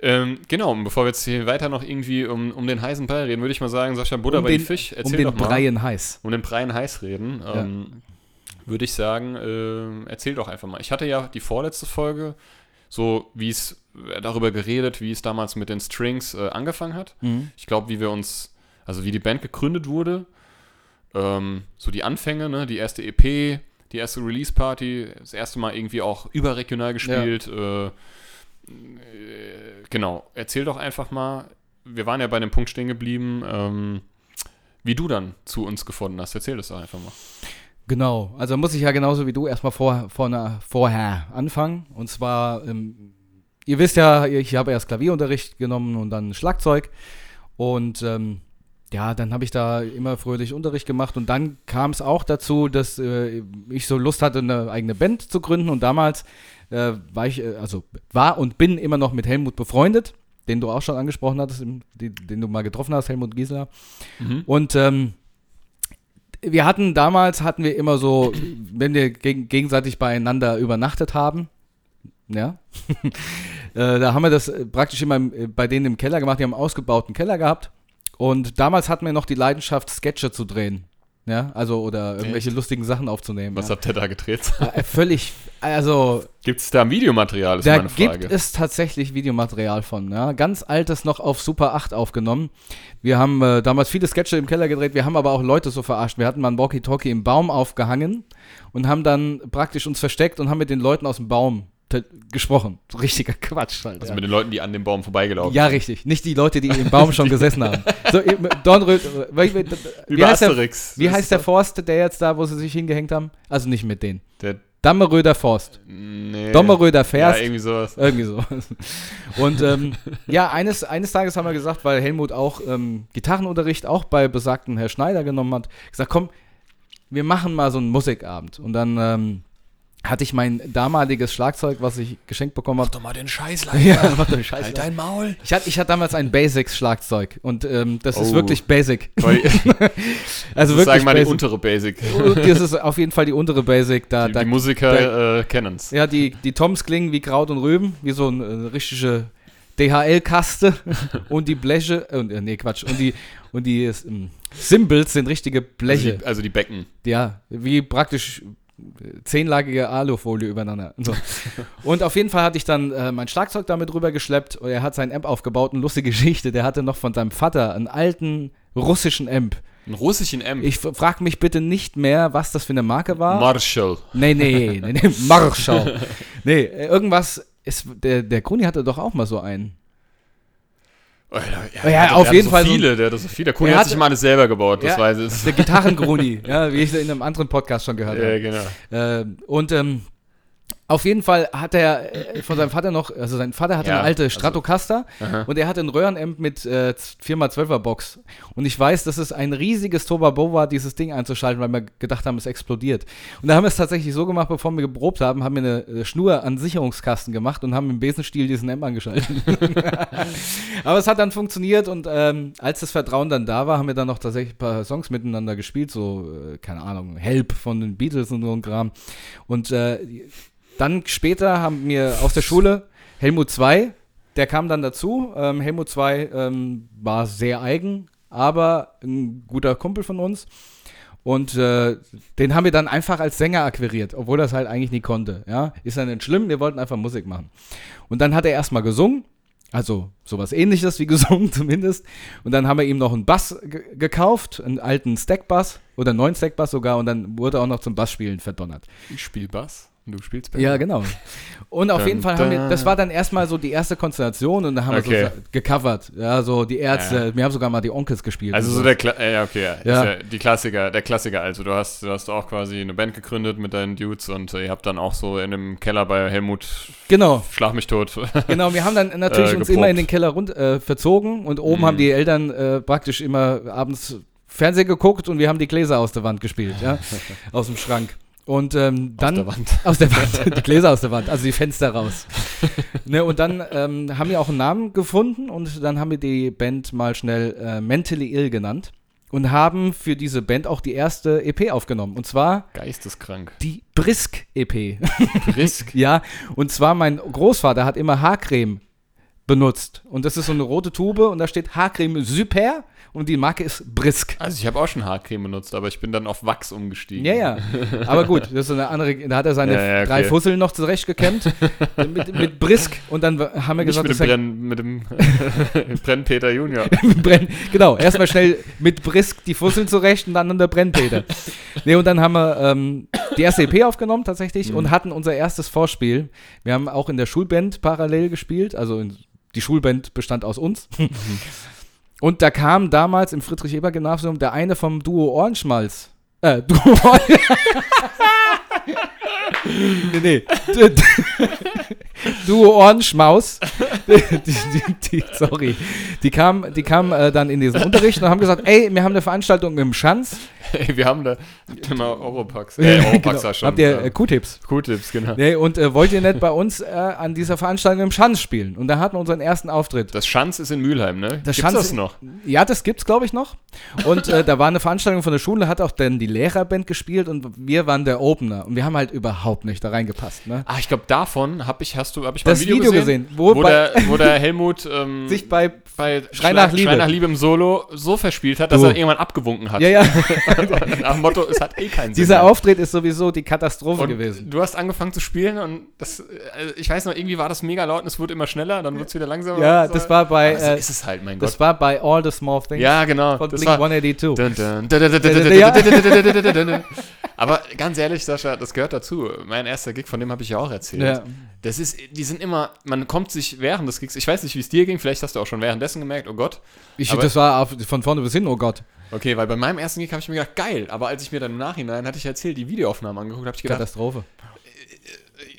Ähm, genau, und bevor wir jetzt hier weiter noch irgendwie um, um den heißen Brei reden, würde ich mal sagen, Sascha Buddha Um bei den- die Fisch, Um erzähl den doch mal. Breien heiß. um den Breien heiß reden, ähm, würde ich sagen, ähm, erzähl doch einfach mal. Ich hatte ja die vorletzte Folge, so wie es äh, darüber geredet, wie es damals mit den Strings äh, angefangen hat. Ich glaube, wie wir uns, also wie die Band gegründet wurde, ähm, so die Anfänge, ne, die erste EP, die erste Release-Party, das erste Mal irgendwie auch überregional gespielt. Äh, äh, genau, erzähl doch einfach mal, wir waren ja bei dem Punkt stehen geblieben, ähm, wie du dann zu uns gefunden hast. Erzähl das doch einfach mal. Genau, also muss ich ja genauso wie du erstmal vor, vor vorher anfangen. Und zwar, ähm, ihr wisst ja, ich habe erst Klavierunterricht genommen und dann Schlagzeug. Und ähm, ja, dann habe ich da immer fröhlich Unterricht gemacht und dann kam es auch dazu, dass äh, ich so Lust hatte, eine eigene Band zu gründen und damals äh, war ich, äh, also war und bin immer noch mit Helmut befreundet, den du auch schon angesprochen hattest, den, den du mal getroffen hast, Helmut Giesler. Mhm. Und ähm, wir hatten damals, hatten wir immer so, wenn wir geg gegenseitig beieinander übernachtet haben, ja, äh, da haben wir das praktisch immer bei denen im Keller gemacht, die haben einen ausgebauten Keller gehabt und damals hatten wir noch die Leidenschaft, Sketche zu drehen. Ja, also oder irgendwelche Echt? lustigen Sachen aufzunehmen. Was ja. habt ihr da gedreht? Äh, völlig, also. Gibt es da Videomaterial? Ist da meine Frage. gibt es tatsächlich Videomaterial von. Ja. Ganz altes noch auf Super 8 aufgenommen. Wir haben äh, damals viele Sketche im Keller gedreht. Wir haben aber auch Leute so verarscht. Wir hatten mal ein Walkie-Talkie im Baum aufgehangen und haben dann praktisch uns versteckt und haben mit den Leuten aus dem Baum gesprochen. Richtiger Quatsch halt. Also ja. mit den Leuten, die an dem Baum vorbeigelaufen Ja, richtig. Nicht die Leute, die im Baum schon gesessen haben. So, Dornröd, wie, wie, heißt der, wie heißt der Forst, der jetzt da, wo sie sich hingehängt haben? Also nicht mit denen. Der Dammeröder Forst. Nee. Dommeröder Ferst. Ja, irgendwie sowas. Irgendwie so. Und ähm, ja, eines, eines Tages haben wir gesagt, weil Helmut auch ähm, Gitarrenunterricht auch bei besagten Herr Schneider genommen hat, gesagt, komm, wir machen mal so einen Musikabend. Und dann ähm, hatte ich mein damaliges Schlagzeug, was ich geschenkt bekommen habe. Mach doch mal den Scheiß. Ja, mach doch den Scheiß Halt dein Maul. Ich hatte, ich hatte damals ein Basics-Schlagzeug und ähm, das oh. ist wirklich Basic. also wirklich Sagen mal die untere Basic. Das ist auf jeden Fall die untere Basic. Da, die, da, die Musiker äh, kennen es. Ja, die, die Toms klingen wie Kraut und Rüben, wie so eine, eine richtige DHL-Kaste und die Bleche, äh, nee, Quatsch, und die, und die ähm, Symbols sind richtige Bleche. Also die, also die Becken. Ja, wie praktisch zehnlagige Alufolie übereinander. So. Und auf jeden Fall hatte ich dann äh, mein Schlagzeug damit rübergeschleppt und er hat sein Amp aufgebaut. Eine lustige Geschichte, der hatte noch von seinem Vater einen alten russischen Amp. Einen russischen Amp? Ich frage mich bitte nicht mehr, was das für eine Marke war. Marshall. Nee, nee, nee, nee Marshall. nee, irgendwas, ist, der, der Gruni hatte doch auch mal so einen. Oh, ja, ja, ja auf jeden so Fall. Viele, der hat so viele. Der Kuni hat, hat sich mal alles selber gebaut, das weiß ich. Der Gitarrengruni, ja, wie ich in einem anderen Podcast schon gehört habe. Ja, genau. Äh, und ähm, auf jeden Fall hat er äh, von seinem Vater noch, also sein Vater hatte ja, eine alte also Stratocaster also, und er hatte ein Röhrenamp mit äh, 4x12er Box. Und ich weiß, dass es ein riesiges Tobabo war, dieses Ding einzuschalten, weil wir gedacht haben, es explodiert. Und da haben wir es tatsächlich so gemacht, bevor wir geprobt haben, haben wir eine äh, Schnur an Sicherungskasten gemacht und haben im Besenstiel diesen Amp angeschaltet. Aber es hat dann funktioniert und ähm, als das Vertrauen dann da war, haben wir dann noch tatsächlich ein paar Songs miteinander gespielt, so, äh, keine Ahnung, Help von den Beatles und so ein Kram. Und äh, dann später haben wir aus der Schule Helmut 2, der kam dann dazu. Ähm, Helmut 2 ähm, war sehr eigen, aber ein guter Kumpel von uns. Und äh, den haben wir dann einfach als Sänger akquiriert, obwohl das halt eigentlich nie konnte. Ja? Ist ja nicht schlimm, wir wollten einfach Musik machen. Und dann hat er erstmal gesungen, also sowas ähnliches wie gesungen zumindest. Und dann haben wir ihm noch einen Bass gekauft, einen alten Stackbass oder einen neuen Stackbass sogar. Und dann wurde er auch noch zum Bassspielen verdonnert. Ich spiele Bass. Du spielst Band? Ja, genau. Und auf dun, jeden Fall haben wir, das war dann erstmal so die erste Konstellation und da haben okay. wir so gecovert. Ja, so die Ärzte, ja. wir haben sogar mal die Onkels gespielt. Also so der, Kla ja, okay, ja. ja. die Klassiker, der Klassiker. Also du hast, du hast auch quasi eine Band gegründet mit deinen Dudes und äh, ihr habt dann auch so in dem Keller bei Helmut Genau. Schlag mich tot. Genau, wir haben dann natürlich äh, uns immer in den Keller rund, äh, verzogen und oben mhm. haben die Eltern äh, praktisch immer abends Fernsehen geguckt und wir haben die Gläser aus der Wand gespielt, ja, aus dem Schrank. Und ähm, dann. Aus der Wand. Aus der Wand. Die Gläser aus der Wand, also die Fenster raus. ne, und dann ähm, haben wir auch einen Namen gefunden und dann haben wir die Band mal schnell äh, Mentally Ill genannt und haben für diese Band auch die erste EP aufgenommen. Und zwar. Geisteskrank. Die Brisk-EP. Brisk? ja, und zwar mein Großvater hat immer Haarcreme benutzt. Und das ist so eine rote Tube und da steht Haarcreme Super und die Marke ist Brisk. Also ich habe auch schon Haarcreme benutzt, aber ich bin dann auf Wachs umgestiegen. Ja, ja. Aber gut, das ist eine andere, da hat er seine ja, ja, okay. drei Fusseln noch zurechtgekämmt mit, mit Brisk und dann haben wir gesagt, mit dem, Brenn, mit dem Brennpeter Junior. Brenn, genau, erstmal schnell mit Brisk die Fusseln zurecht und dann der Brennpeter. Nee, und dann haben wir ähm, die erste EP aufgenommen tatsächlich mhm. und hatten unser erstes Vorspiel. Wir haben auch in der Schulband parallel gespielt, also in, die Schulband bestand aus uns. Mhm. Und da kam damals im Friedrich-Eber-Gymnasium der eine vom Duo Ohrenschmalz. Äh, Duo Nee, nee. Duo Ohrenschmaus. die, die, die, sorry. Die kamen die kam, äh, dann in diesen Unterricht und haben gesagt, ey, wir haben eine Veranstaltung im Schanz. Ey, wir haben da Thema Europax. Äh, Europax genau. schon. Habt ihr äh, Q-Tips? Q-Tips, genau. Nee, und äh, wollt ihr nicht bei uns äh, an dieser Veranstaltung im Schanz spielen? Und da hatten wir unseren ersten Auftritt. Das Schanz ist in Mülheim, ne? Das Gibt's Schanz- das noch? Ja, das gibt's, glaube ich, noch. Und äh, da war eine Veranstaltung von der Schule, hat auch dann die Lehrerband gespielt und wir waren der Opener. Und wir haben halt überhaupt nicht da reingepasst. Ne? Ah, ich glaube, davon habe ich, hast du, habe ich Das mal ein Video, Video gesehen, gesehen, wo wo, der, wo der Helmut ähm, Sich bei. bei Schrei nach Liebe. Schrei nach Liebe im Solo so verspielt hat, dass Du. er irgendwann abgewunken hat. Ja, ja. Nach dem Motto, es hat eh keinen Sinn. Dieser mehr. Auftritt ist sowieso die Katastrophe und gewesen. Du hast angefangen zu spielen und das, äh, ich weiß noch, irgendwie war das mega laut und es wurde immer schneller, dann wird es wieder langsamer. Ja, das war bei, so äh, ist es halt, mein Das Gott. war bei All the Small Things Ja, genau. von Das Blink war, 182. Dun, dun, dun, dun, dun, dun, dun, dun, dun, dun. Aber ganz ehrlich, Sascha, das gehört dazu. Mein erster Gig, von dem habe ich ja auch erzählt. Ja. Das ist, die sind immer, man kommt sich während des Gigs, ich weiß nicht, wie es dir ging, vielleicht hast du auch schon währenddessen gemerkt, oh Gott. Ich, Aber- das war von vorne bis hin, oh Gott. Okay, weil bei meinem ersten Gig habe ich mir gedacht, geil, aber als ich mir dann im Nachhinein, hatte ich erzählt, die Videoaufnahmen angeguckt, habe ich gedacht, Katastrophe.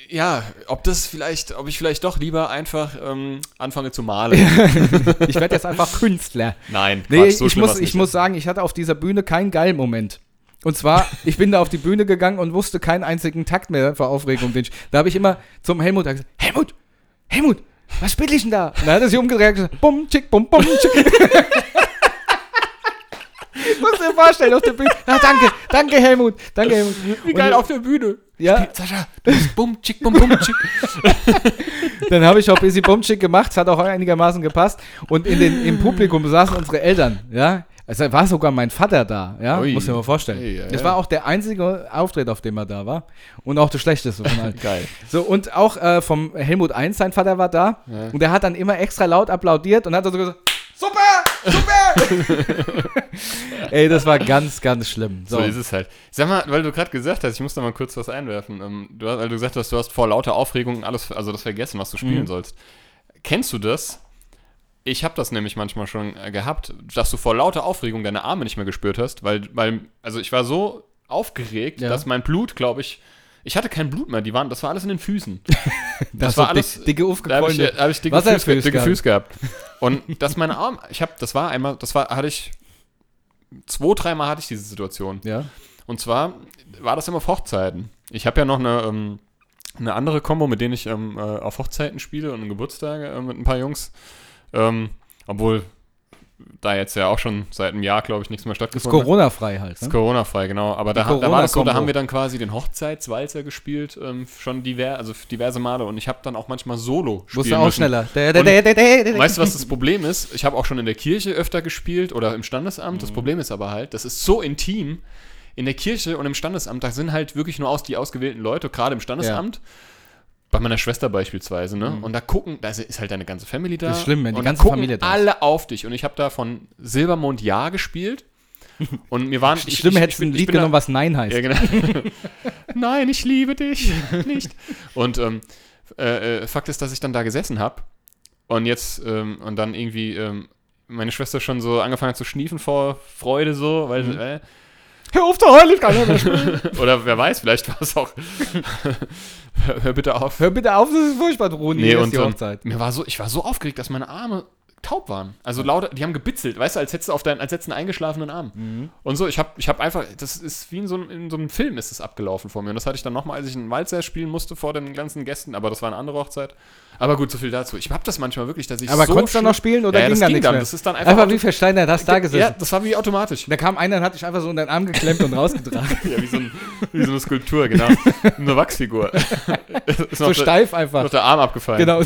ja, ob das vielleicht, ob ich vielleicht doch lieber einfach ähm, anfange zu malen. Ich werde jetzt einfach Künstler. Nein, Nee, Quatsch, so ich, muss, ich muss sagen, ich hatte auf dieser Bühne keinen geilen Moment. Und zwar, ich bin da auf die Bühne gegangen und wusste keinen einzigen Takt mehr vor Aufregung. Den ich, da habe ich immer zum Helmut gesagt, Helmut, Helmut, was spiele ich denn da? Und dann hat er sich umgedreht und gesagt, bum, tschick, bum, bum, tschick. Muss dir vorstellen, auf der Bühne. Ah, danke, danke Helmut, danke Helmut. Wie geil Und- auf der Bühne. Ja, Sascha, du bist bumm, chick, bum, bum, chick. dann habe ich auch Busy Bumchick gemacht, es hat auch einigermaßen gepasst. Und in den, im Publikum saßen unsere Eltern, ja. Es war sogar mein Vater da, ja. Ui. Muss ich mir mal vorstellen. Ei, ei, das ei. war auch der einzige Auftritt, auf dem er da war. Und auch der schlechteste von allen. Geil. So, und auch äh, vom Helmut 1, sein Vater war da. Ja. Und der hat dann immer extra laut applaudiert und hat so gesagt, super, super. Ey, das war ganz, ganz schlimm. So. ist es halt. Sag mal, weil du gerade gesagt hast, ich muss da mal kurz was einwerfen. Ähm, du, hast- weil du gesagt hast, du hast vor lauter Aufregung alles, also das vergessen, was du spielen Mhm. sollst. Kennst du das? Ich habe das nämlich manchmal schon äh, gehabt, dass du vor lauter Aufregung deine Arme nicht mehr gespürt hast, weil, weil also ich war so aufgeregt, Ja. dass mein Blut, glaube ich, ich hatte kein Blut mehr, die waren, das war alles in den Füßen. Das, war war alles- alles dicke Da habe ich, hab ich dicke, Wasserfüß Füße, dicke gehabt. Füße gehabt. Und dass meine Arme, ich habe, das war einmal, das war, hatte ich, zwei, dreimal hatte ich diese Situation. Ja. Und zwar war das immer auf Hochzeiten. Ich habe ja noch eine, ähm, eine andere Combo, mit denen ich ähm, äh, auf Hochzeiten spiele und Geburtstage äh, mit ein paar Jungs. Ähm, obwohl da jetzt ja auch schon seit einem Jahr, glaube ich, nichts mehr Ist stattgefunden hat. Corona-frei halt. Ist Ne? Corona-frei, genau. Aber da, ha- da war das so, da haben wir dann quasi den Hochzeitswalzer gespielt, ähm, schon diver also diverse Male. Und ich habe dann auch manchmal Solo spielen Musst du auch müssen. schneller. Und der, der, der. Weißt du, was das Problem ist? Ich habe auch schon in der Kirche öfter gespielt oder im Standesamt. Mhm. Das Problem ist aber halt, das ist so intim. In der Kirche und im Standesamt, da sind halt wirklich nur aus die ausgewählten Leute, gerade im Standesamt. Bei meiner Schwester beispielsweise, ne? Und da gucken, da ist halt deine ganze Family da. Mhm. Das ist schlimm, wenn die und ganze gucken Familie da ist. alle auf dich. Und ich habe da von Silbermond Ja gespielt. Und mir waren. ich, Schlimm ich, hättest du ich ein Lied bin da- genommen, was Nein heißt. ja, genau. Nein, ich liebe dich nicht. Und ähm, äh, äh, Fakt ist, dass ich dann da gesessen habe und jetzt ähm, und dann irgendwie ähm, meine Schwester schon so angefangen hat zu schniefen vor Freude so, weil Mhm. äh, Hör auf zu heulen, ich kann nicht mehr spielen. Oder wer weiß, vielleicht war es auch hör, hör bitte auf. Hör bitte auf, das ist furchtbar, Roni. Nee, und die ähm, Hochzeit. mir war so, ich war so aufgeregt, dass meine Arme taub waren. Also lauter, die haben gebitzelt, weißt du, als hättest du auf deinen, als hättest einen eingeschlafenen Arm. Mhm. Und so, ich habe ich hab einfach, das ist wie in so, einem- in so einem Film ist es abgelaufen vor mir. Und das hatte ich dann nochmal, als ich einen Walzer spielen musste vor den ganzen Gästen, aber das war eine andere Hochzeit. Aber gut, so viel dazu. Ich habe das manchmal wirklich, dass ich Aber so konntest du dann noch spielen oder ja, ging das dann ging nichts dann. mehr? Das ist dann einfach, Einfach wie versteinert hast da gesessen. Ja, das war wie automatisch. Da kam einer und hat dich einfach so in deinen Arm geklemmt und rausgetragen. Ja, wie so, ein, wie so eine Skulptur, genau. Eine Wachsfigur. so noch, der, steif noch einfach. der Arm abgefallen. Genau.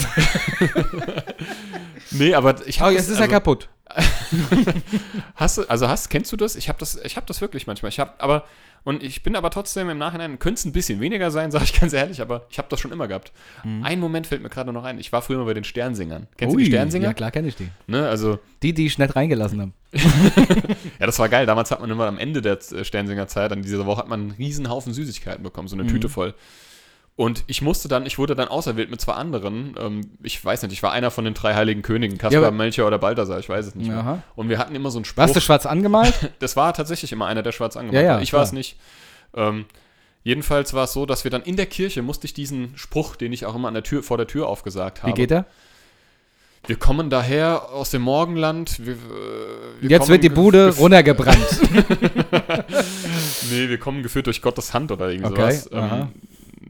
Nee, aber ich Oh, habe jetzt ist er kaputt. Hast du, also hast, kennst du das? Ich habe das, ich habe das wirklich manchmal. Ich habe, aber und ich bin aber trotzdem im Nachhinein könnte es ein bisschen weniger sein, sage ich ganz ehrlich, aber ich habe das schon immer gehabt. Ein Moment fällt mir gerade noch ein. Ich war früher mal bei den Sternsingern. Kennst du die Ui, Sternsinger? Ja, klar kenne ich die. Ne, also Die, die ich nicht reingelassen habe. ja, das war geil. Damals hat man immer am Ende der Sternsinger-Zeit, an dieser Woche, hat man einen riesen Haufen Süßigkeiten bekommen, so eine Tüte voll. Und ich musste dann, ich wurde dann auserwählt mit zwei anderen. Ähm, ich weiß nicht, ich war einer von den drei heiligen Königen, Kaspar, aber- Melchior oder Balthasar, ich weiß es nicht mehr. Aha. Und wir hatten immer so einen Spruch. Warst du schwarz angemalt? Das war tatsächlich immer einer, der schwarz angemalt Ja, ja, war. Ich war es nicht. Ähm, jedenfalls war es so, dass wir dann in der Kirche musste ich diesen Spruch, den ich auch immer an der Tür, vor der Tür aufgesagt habe. Wie geht er? wir kommen daher aus dem Morgenland. Wir, äh, wir Jetzt wird die Bude runtergebrannt. Nee, wir kommen geführt durch Gottes Hand oder irgendwie Okay, sowas. Ähm,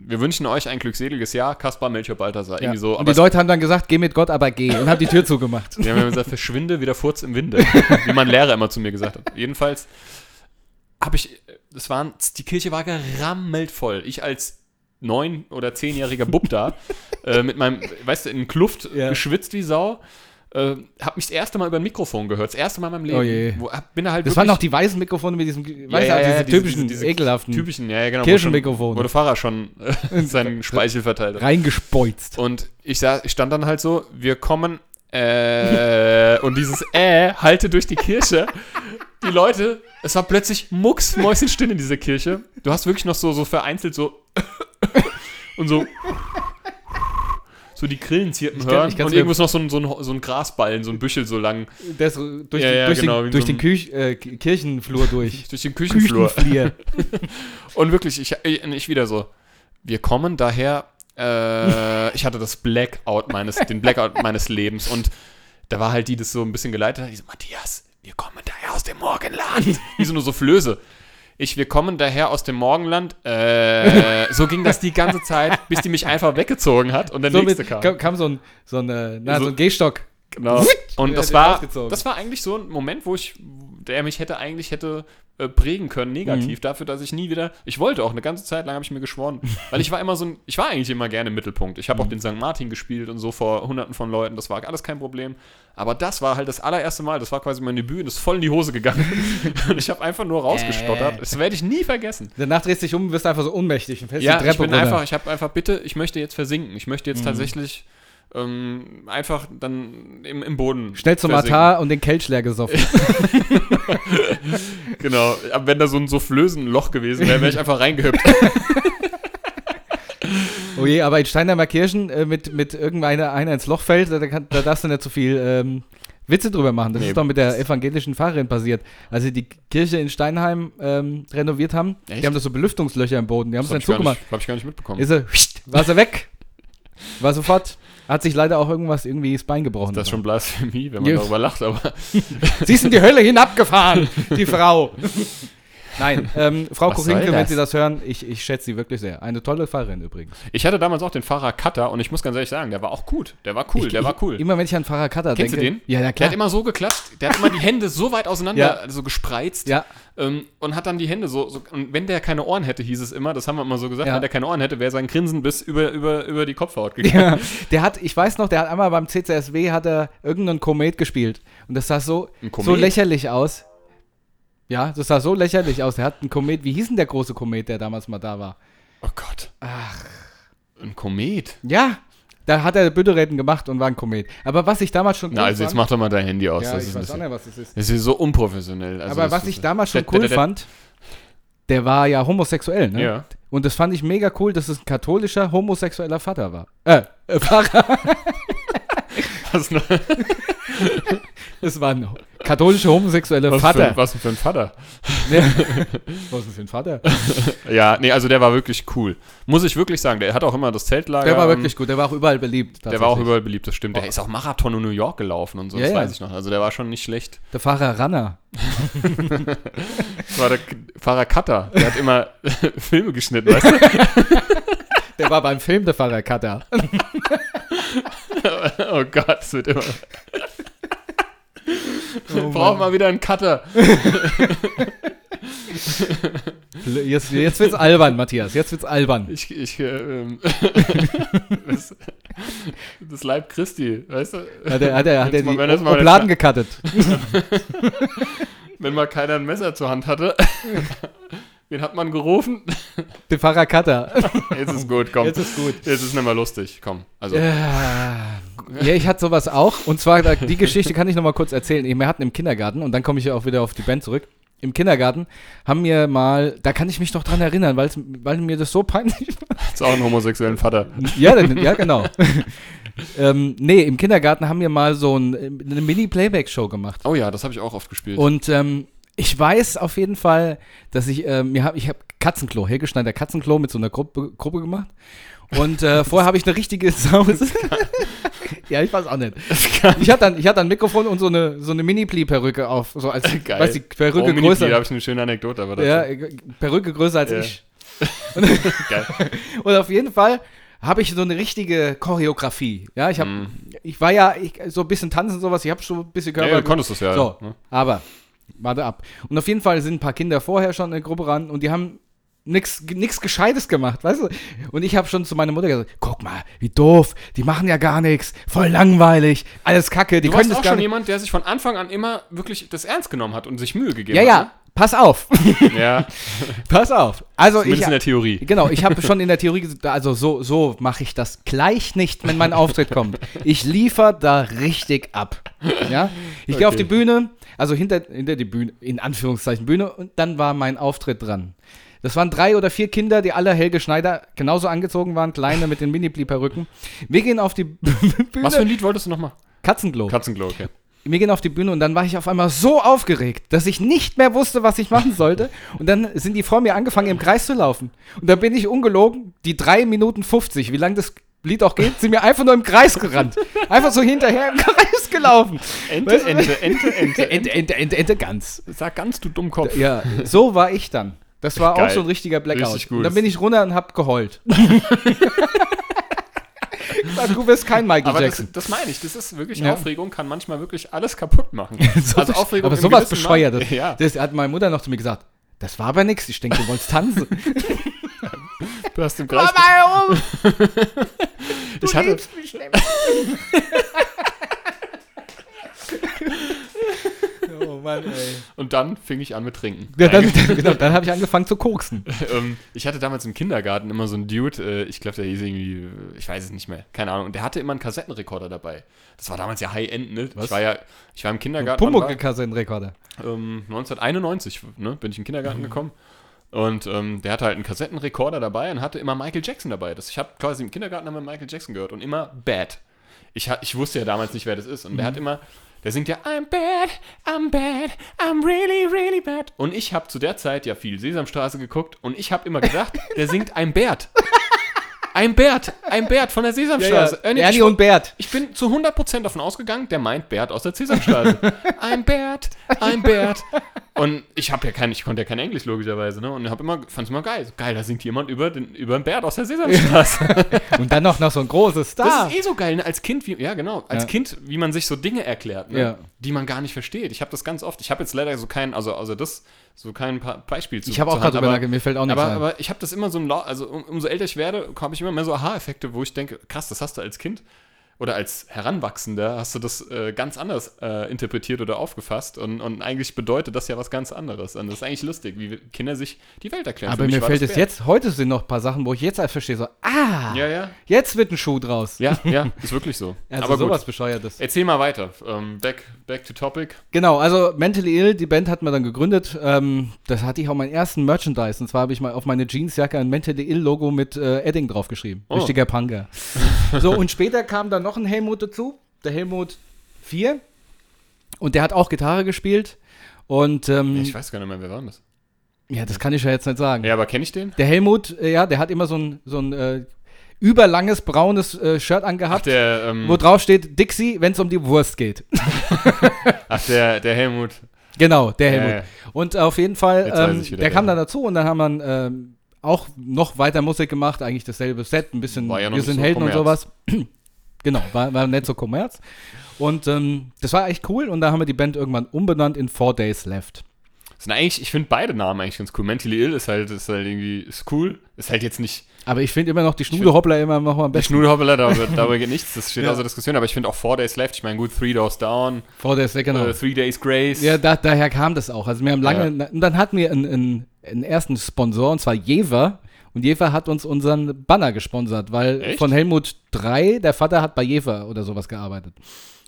wir wünschen euch ein glückseliges Jahr, Kaspar, Melchior, Balthasar. ja. Irgendwie so. und Aber die Leute haben dann gesagt, geh mit Gott, aber geh. Und haben die Tür zugemacht. wir haben gesagt, verschwinde wie der Furz im Winde. wie mein Lehrer immer zu mir gesagt hat. Jedenfalls habe ich, es waren, die Kirche war gerammelt voll. Ich als neun- oder zehnjähriger Bub da, äh, mit meinem, weißt du, in Kluft, Ja. geschwitzt wie Sau. Äh, hab mich das erste Mal über ein Mikrofon gehört, das erste Mal in meinem Leben. Oh je. Wo, hab, bin da halt Das waren noch die weißen Mikrofone mit diesem, weißt du, diese typischen, ekelhaften, typischen, ja, ja, genau. Wo, schon, wo der Fahrer schon äh, seinen Speichel verteilt hat. reingespeuzt. Und ich, sah, ich stand dann halt so, wir kommen, äh, und dieses äh halte durch die Kirche. Die Leute, es war plötzlich mucksmäuschenstill in dieser Kirche. Du hast wirklich noch so, so vereinzelt so und so so die Grillen zirpen Ich kann- hören und irgendwo ist noch so ein, so, ein, so ein Grasballen, so ein Büschel so lang Der ist durch, Ja, die, ja, durch, genau, den, durch so den Küch, äh, Kirchenflur durch. durch den Küchenflur. Und wirklich, ich, ich, wieder so, wir kommen daher, äh, ich hatte das Blackout meines, den Blackout meines Lebens und da war halt die, das so ein bisschen geleitet hat, die so, Matthias, wir kommen daher aus dem Morgenland. Wie so nur so Flöße. Ich, wir kommen daher aus dem Morgenland. Äh, so ging das die ganze Zeit, bis die mich einfach weggezogen hat und der So nächste mit, kam. kam, so ein, so ein, äh, na, So- so ein Gehstock. Genau. Und das war, das war eigentlich so ein Moment, wo ich, der mich hätte eigentlich hätte äh, prägen können, Mhm. negativ, dafür, dass ich nie wieder, ich wollte auch, eine ganze Zeit lang habe ich mir geschworen, weil ich war immer so ein, ich war eigentlich immer gerne im Mittelpunkt. Ich habe Mhm. auch den St. Martin gespielt und so vor hunderten von Leuten, das war alles kein Problem. Aber das war halt das allererste Mal, das war quasi mein Debüt und ist voll in die Hose gegangen. und ich habe einfach nur rausgestottert. Äh. Das werde ich nie vergessen. Danach drehst du dich um wirst einfach so ohnmächtig und fällst Ja, die Treppe ich bin runter. einfach, ich habe einfach, bitte, ich möchte jetzt versinken. Ich möchte Mhm. jetzt tatsächlich ähm, einfach dann im, im Boden. Schnell zum versinken. Altar und den Kelch leer gesoffen. Genau, aber wenn da so ein Soufflösen-Loch gewesen wäre, wäre ich einfach reingehüpft. oh je, aber in Steinheimer Kirchen äh, mit, mit irgendeiner einer ins Loch fällt, da, kann, da darfst du nicht so viel ähm, Witze drüber machen. Das Nee, ist doch mit der evangelischen Pfarrerin passiert. Als sie die Kirche in Steinheim ähm, renoviert haben, Echt? die haben da so Belüftungslöcher im Boden, die haben es dann habe ich, gar zugemacht. nicht- hab ich gar nicht mitbekommen. Ist sie, war sie weg. War sofort. Hat sich leider auch irgendwas irgendwie das Bein gebrochen. das ist schon Blasphemie, wenn man darüber lacht, aber Sie ist in die Hölle hinabgefahren, die Frau. Nein, ähm, Frau Korinke, wenn? Sie das hören, ich, ich schätze Sie wirklich sehr. Eine tolle Fahrerin übrigens. ich hatte damals auch den Fahrer Cutter und ich muss ganz ehrlich sagen, der war auch gut. Der war cool, ich, der war ich, cool. Immer wenn ich an Fahrer Cutter Kennst denke. du den? Ja, ja, Der klar. hat immer so geklatscht, der hat immer die Hände so weit auseinander Ja. so gespreizt ja, ähm, und hat dann die Hände so, so, und wenn der keine Ohren hätte, hieß es immer, das haben wir immer so gesagt, Ja. wenn der keine Ohren hätte, wäre sein Grinsen bis über, über, über die Kopfhaut gegangen. ja. Der hat, ich weiß noch, der hat einmal beim CCSW hat er irgendeinen Komet gespielt. Und das sah so, so lächerlich aus. Ja, das sah so lächerlich aus. Der hat einen Komet, wie hieß denn der große Komet, der damals mal da war? Oh Gott. Ach. Ein Komet. Ja, da hat er Bütteräten gemacht und war ein Komet. Aber was ich damals schon Na, also jetzt fand, mach doch mal dein Handy aus. ja, das ich ist weiß auch nicht, was das ist. das ist so unprofessionell. Also Aber was ich damals schon cool fand, der war ja homosexuell, ne? Ja. Und das fand ich mega cool, dass es ein katholischer, homosexueller Vater war. Äh, äh Pfarrer. Was, noch- Es war ein katholischer, homosexueller was, Vater. Für, was für ein Vater. Ja. Was ist das für ein Vater? Ja, nee, also der war wirklich cool. Muss ich wirklich sagen. Der hat auch immer das Zeltlager. Der war ähm, wirklich gut, der war auch überall beliebt. Der war auch überall beliebt, das stimmt. Der ist auch Marathon in New York gelaufen und so, Ja, das ja. weiß ich noch. Also der war schon nicht schlecht. Der Fahrer Ranner. Das war der Fahrer Cutter. Der hat immer Filme geschnitten, weißt du? Der war beim Film der Fahrer Cutter. Oh Gott, es wird immer. Oh Brauchen wir wieder einen Cutter. Jetzt, jetzt wird's albern, Matthias. Jetzt wird's albern. Ich, ich, äh, ähm, das, das Leib Christi, weißt du? Hat er, hat er, hat er mal- die mal Obladen gecuttet. Wenn mal keiner ein Messer zur Hand hatte, wen hat man gerufen? Den Fahrer Cutter. Jetzt ist gut, komm. Jetzt ist gut. Jetzt ist nicht mehr lustig, komm. Also, Ja, ja, ich hatte sowas auch. Und zwar, die Geschichte kann ich noch mal kurz erzählen. Wir hatten im Kindergarten, und dann komme ich ja auch wieder auf die Band zurück. Im Kindergarten haben wir mal, da kann ich mich noch dran erinnern, weil mir das so peinlich war. ist auch einen homosexuellen Vater. Ja, dann, ja genau. ähm, nee, im Kindergarten haben wir mal so ein, eine Mini-Playback-Show gemacht. Oh ja, das habe ich auch oft gespielt. Und ähm, ich weiß auf jeden Fall, dass ich, ähm, mir hab, ich habe Katzenklo, Helge Schneider Katzenklo mit so einer Gruppe, Gruppe gemacht. Und äh, vorher habe ich eine richtige Sause. ja, ich weiß auch nicht. Ich hatte dann, ich hatte ein Mikrofon und so eine, so eine Mini-Pli-Perücke auf. So als, Geil. Weißt du, die Perücke oh, größer. Da habe ich eine schöne Anekdote, aber. Ja, Perücke größer als Ja. ich. Geil. Und auf jeden Fall habe ich so eine richtige Choreografie. Ja, ich habe, Mhm. ich war ja ich, so ein bisschen tanzen und sowas. Ich habe schon ein bisschen Ja, Körper. ja, du konntest es ja. So, ne? aber warte ab. Und auf jeden Fall sind ein paar Kinder vorher schon in der Gruppe ran und die haben nichts nix Gescheites gemacht, weißt du? Und ich habe schon zu meiner Mutter gesagt, guck mal, wie doof, die machen ja gar nichts, voll langweilig, alles Kacke, die Du können warst das auch gar schon nicht. jemand, der sich von Anfang an immer wirklich das ernst genommen hat und sich Mühe gegeben Ja, ja, pass auf, hat. Ne? Ja, pass auf. Also ich, zumindest in der Theorie. Genau, ich habe schon in der Theorie gesagt, also so, so mache ich das gleich nicht, wenn mein Auftritt kommt. Ich liefer da richtig ab. Ja? Ich gehe auf Okay. die Bühne, also hinter, hinter die Bühne, in Anführungszeichen Bühne, und dann war mein Auftritt dran. Das waren drei oder vier Kinder, die alle Helge Schneider genauso angezogen waren, kleine mit den Mini-Perücken. Wir gehen auf die Bühne. Was für ein Lied wolltest du nochmal? Katzenklo. Katzenglow, okay. Wir gehen auf die Bühne und dann war ich auf einmal so aufgeregt, dass ich nicht mehr wusste, was ich machen sollte. Und dann sind die vor mir angefangen, im Kreis zu laufen. Und dann bin ich ungelogen, die 3 Minuten 50, wie lang das Lied auch geht, sind mir einfach nur im Kreis gerannt. Einfach so hinterher im Kreis gelaufen. Ente, Weißt du? Ente, Ente, Ente, Ente, Ente, Ente, Ente, ganz. Sag ganz, du Dummkopf. Ja, so war ich dann. Das war auch Geil. so ein richtiger Blackout. Und dann bin ich runter und hab geheult. Sag, du bist kein Michael Aber das, Jackson. das meine ich, das ist wirklich, Ja. Aufregung kann manchmal wirklich alles kaputt machen. So also Aufregung aber sowas bescheuertes. Ja, Das hat meine Mutter noch zu mir gesagt. Das war aber nix. Ich denke, du wolltest tanzen. du hast im Kreis. warum? Ich hatte, mich nicht. Mann, ey. und dann fing ich an mit Trinken. Ja, dann, genau, dann habe ich angefangen zu koksen. ähm, ich hatte damals im Kindergarten immer so einen Dude, äh, ich glaube, der hieß irgendwie, ich weiß es nicht mehr, keine Ahnung, und der hatte immer einen Kassettenrekorder dabei. Das war damals ja High-End, ne? Was? Ich war ja, ich war im Kindergarten. Pumuckl-Kassettenrekorder. ähm, 1991 ne, bin ich in den Kindergarten gekommen. Und ähm, der hatte halt einen Kassettenrekorder dabei und hatte immer Michael Jackson dabei. Das, ich habe quasi im Kindergarten wir Michael Jackson gehört und immer Bad. Ich, ich wusste ja damals nicht, wer das ist. Und der hat immer, der singt ja I'm bad, I'm bad, I'm really, really bad. Und ich habe zu der Zeit ja viel Sesamstraße geguckt und ich habe immer gedacht, der singt I'm Bert. I'm Bert, I'm Bert von der Sesamstraße. Ernie, Ernie ich- und Bert. ich bin zu 100% davon ausgegangen, der meint Bert aus der Sesamstraße. I'm Bert, I'm Bert. Und ich habe ja kein, ich konnte ja kein Englisch logischerweise, ne? Und habe immer, fand es immer geil. So, geil, da singt jemand über den, über den Bert aus der Sesamstraße. Und dann noch, noch so ein großes Das Star. ist eh so geil, ne? Als Kind, wie, ja genau, als Ja. Kind, wie man sich so Dinge erklärt, ne? Ja. die man gar nicht versteht. Ich habe das ganz oft. Ich habe jetzt leider so kein, also, also das, so kein Beispiel zu ich habe auch gerade drüber nachgedacht, mir fällt auch nichts aber, ein. aber ich habe das immer so im Lau also um, umso älter ich werde, habe ich immer mehr so Aha-Effekte, wo ich denke, krass, das hast du als Kind oder als Heranwachsender hast du das äh, ganz anders äh, interpretiert oder aufgefasst und, und eigentlich bedeutet das ja was ganz anderes. Und das ist eigentlich lustig, wie Kinder sich die Welt erklären. Aber mir fällt es jetzt, heute sind noch ein paar Sachen, wo ich jetzt erst verstehe, so, ah, Ja, ja. jetzt wird ein Schuh draus. Ja, ja, ist wirklich so. Also aber sowas gut. bescheuertes. Erzähl mal weiter. Ähm, back, back to topic. Genau, also Mentally Ill, die Band hat man dann gegründet. Ähm, das hatte ich auch meinen ersten Merchandise. Und zwar habe ich mal auf meine Jeansjacke ein Mentally Ill-Logo mit äh, Edding draufgeschrieben. Oh. Richtiger Punker. so, und später kam dann noch ein Helmut dazu, der Helmut 4. Und der hat auch Gitarre gespielt. Und ähm, Ich weiß gar nicht mehr, wer war das? ja, das kann ich ja jetzt nicht sagen. Ja, aber kenne ich den? Der Helmut, äh, ja, der hat immer so ein, so ein äh, überlanges braunes äh, Shirt Ach, angehabt, der, ähm, wo drauf steht Dixie, wenn es um die Wurst geht. ach, der, der Helmut. Genau, der Ja, Helmut. ja. Und auf jeden Fall, ähm, wieder, der kam wer. dann dazu und dann haben wir ähm, auch noch weiter Musik gemacht, eigentlich dasselbe Set, ein bisschen ja Wir sind so Helden und Kommerz. sowas. Genau, war, war nicht so Kommerz. Und ähm, das war echt cool und da haben wir die Band irgendwann umbenannt in Four Days Left. Das sind eigentlich, ich finde beide Namen eigentlich ganz cool. Mentally Ill ist halt, ist halt irgendwie, ist cool. Ist halt jetzt nicht Aber ich finde immer noch die Schnudehoppler immer noch mal am die besten. Schnudehoppler, darüber, darüber geht nichts, das steht Ja. außer Diskussion, aber ich finde auch Four Days Left, ich meine, gut, Three Doors Down, Four Days Left, genau. äh, Three Days Grace. Ja, da, daher kam das auch. Also wir haben lange, und dann hatten wir einen, einen, einen ersten Sponsor, und zwar Jever. Und Jever hat uns unseren Banner gesponsert, weil Echt? von Helmut 3, der Vater hat bei Jever oder sowas gearbeitet.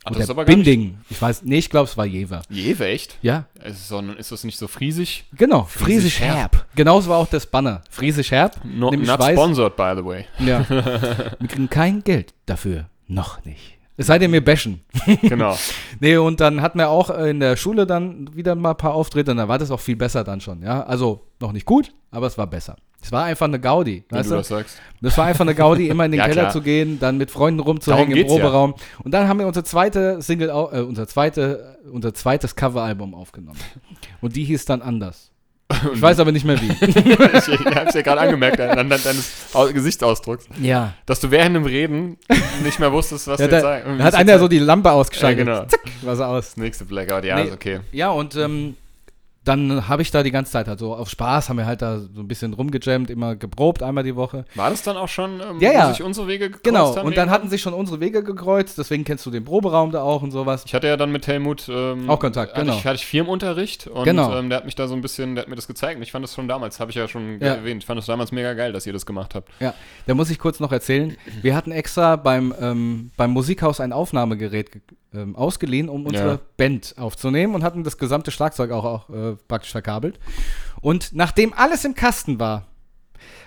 Ach, das ist aber gar nicht. Binding. Ich weiß, nee, ich glaube, es war Jever. Jewe, echt? Ja, Ist, so, ist das nicht so friesig? genau. Friesisch Friesisch Herb. Genauso war auch das Banner. Friesisch Herb. No, not weiß- sponsored, by the way. Ja. wir kriegen kein Geld dafür. Noch nicht. Es sei denn, wir bashen. Genau. Nee, und dann hatten wir auch in der Schule dann wieder mal ein paar Auftritte und dann war das auch viel besser dann schon, ja. Also noch nicht gut, aber es war besser. Es war einfach eine Gaudi, Wenn weißt du das sagst. Das war einfach eine Gaudi, immer in den Ja, Keller klar. zu gehen, dann mit Freunden rumzuhängen im geht's ja. Proberaum. Und dann haben wir unsere zweite Single, äh, unser, zweite, unser zweites Coveralbum aufgenommen. Und die hieß dann anders. Ich weiß aber nicht mehr wie. ich ich hab's ja gerade angemerkt anhand deines Au- Gesichtsausdrucks, ja. dass du während dem Reden nicht mehr wusstest, was ja du jetzt da, sagen da hat einer so die Lampe ausgeschaltet. Ja, genau. Zack, war sie aus. Das nächste Blackout, ja, Nee. ist okay. Ja, und ähm, dann habe ich da die ganze Zeit halt so auf Spaß, haben wir halt da so ein bisschen rumgejammt, immer geprobt, einmal die Woche. War das dann auch schon, ähm, Ja, wo ja. sich unsere Wege gekreuzt Genau, haben und dann hatten sich schon unsere Wege gekreuzt, deswegen kennst du den Proberaum da auch und sowas. Ich hatte ja dann mit Helmut ähm, Auch Kontakt, hatte genau. Ich, hatte ich Firmenunterricht und Genau. ähm, der hat mich da so ein bisschen, der hat mir das gezeigt und ich fand das schon damals, habe ich ja schon Ja. erwähnt, ich fand das damals mega geil, dass ihr das gemacht habt. Ja, da muss ich kurz noch erzählen. Wir hatten extra beim, ähm, beim Musikhaus ein Aufnahmegerät ge- ähm, ausgeliehen, um unsere Ja. Band aufzunehmen und hatten das gesamte Schlagzeug auch, auch äh, praktisch verkabelt. Und nachdem alles im Kasten war,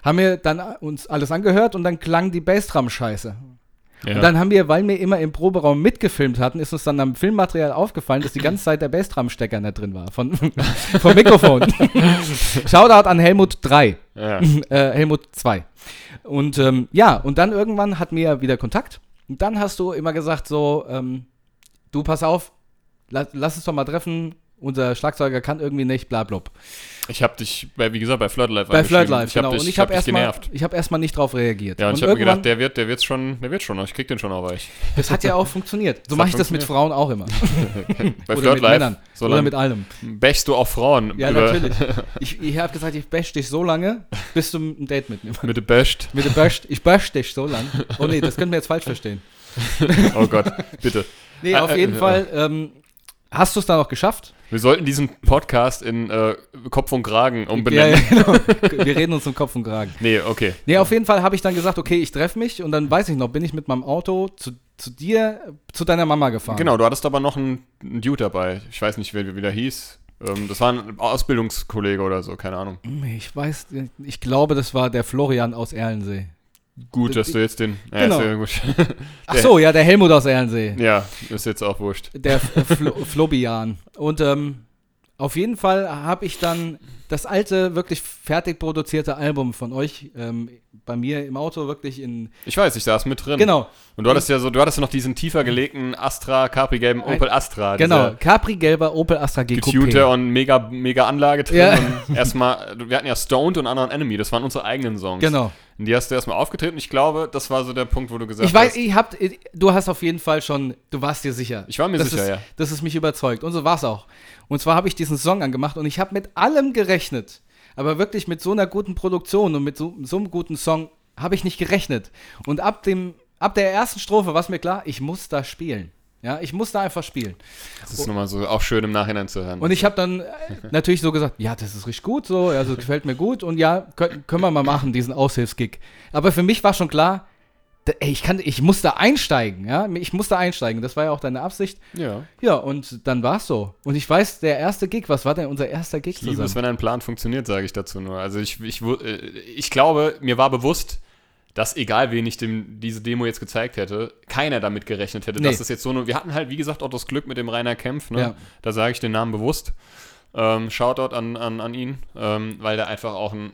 haben wir dann uns alles angehört und dann klang die Bassdrum scheiße. Ja. Und dann haben wir, weil wir immer im Proberaum mitgefilmt hatten, ist uns dann am Filmmaterial aufgefallen, dass die ganze Zeit der Bassdrum-Stecker nicht drin war. Von, vom Mikrofon. Shoutout an Helmut 3 ja. äh, Helmut 2. Und ähm, ja, und dann irgendwann hatten wir wieder Kontakt. Und dann hast du immer gesagt so, ähm, du pass auf, lass, lass uns doch mal treffen. Unser Schlagzeuger kann irgendwie nicht, bla blub. Ich habe dich, bei, wie gesagt, bei Flirt Life Bei Flirt. Live, ich genau. Dich, und ich habe hab erstmal hab erstmal nicht drauf reagiert. Ja, und, und ich habe mir gedacht, der wird, der wird's schon, der wird schon ich krieg den schon auf euch. das hat ja auch funktioniert. So mache ich das mit. Frauen auch immer. Bei Oder Flirt mit Live, Männern. so Oder lange mit allem. bächst du auch Frauen. Ja, natürlich. Ich, ich habe gesagt, ich bash dich so lange, bis du ein Date mit mir Mit dem Bäscht. Mit dem Bash, ich bash dich so lang. Oh nee, das können wir jetzt falsch verstehen. Oh Gott, bitte. Nee, auf jeden Fall ähm, hast du es dann noch geschafft. Wir sollten diesen Podcast in äh, Kopf und Kragen umbenennen. ja, genau. Wir reden uns um Kopf und Kragen. Nee, okay. Nee, auf jeden Fall habe ich dann gesagt, okay, ich treffe mich und dann weiß ich noch, bin ich mit meinem Auto zu, zu dir, zu deiner Mama gefahren. Genau, du hattest aber noch einen, einen Dude dabei. Ich weiß nicht, wer, wie der hieß. Ähm, das war ein Ausbildungskollege oder so, keine Ahnung. Ich weiß, ich glaube, das war der Florian aus Erlensee. Gut, dass du jetzt den. Ja, Genau. ja. Ach so, ja, der Helmut aus Erlensee. ja, ist jetzt auch wurscht. Der Flo Flobian. Und ähm, auf jeden Fall habe ich dann das alte, wirklich fertig produzierte Album von euch ähm, bei mir im Auto wirklich in. Ich weiß, ich saß mit drin. Genau, Und du hattest ja so, du hattest ja noch diesen tiefer gelegten Astra, Capri-gelben Opel Astra. genau. Capri-gelber Opel Astra G Coupé. und mega, mega Anlage drin. Ja. Und erstmal, wir hatten ja Stoned und Unknown Enemy, das waren unsere eigenen Songs. Genau. Und die hast du erstmal aufgetreten. Ich glaube, das war so der Punkt, wo du gesagt Ich weiß, hast. ich hab, du hast auf jeden Fall schon, du warst dir sicher. Ich war mir das sicher, ist, ja. Das ist mich überzeugt. Und so war es auch. Und zwar habe ich diesen Song angemacht und ich habe mit allem gerechnet. Aber wirklich mit so einer guten Produktion und mit so, so einem guten Song habe ich nicht gerechnet. Und ab, dem, ab der ersten Strophe war es mir klar, ich muss da spielen. Ja, ich muss da einfach spielen. Das ist nochmal so auch schön im Nachhinein zu hören. Und ich habe dann äh, natürlich so gesagt, ja, das ist richtig gut, so, also gefällt mir gut und ja, können, können wir mal machen, diesen Aushilfsgig. Aber für mich war schon klar, ich, kann, ich muss da einsteigen, ja, ich muss da einsteigen, das war ja auch deine Absicht. ja. Ja, und dann war es so. Und ich weiß, der erste Gig, was war denn unser erster Gig Ich liebe es, zusammen? wenn ein Plan funktioniert, sage ich dazu nur. Also ich, ich, äh, ich glaube, mir war bewusst, dass egal wen ich dem, diese Demo jetzt gezeigt hätte, keiner damit gerechnet hätte, Nee. dass das jetzt so eine. Wir hatten halt, wie gesagt, auch das Glück mit dem Rainer Kempf, ne? Ja. Da sage ich den Namen bewusst. Ähm, Shoutout an, an, an ihn, ähm, weil der einfach auch ein.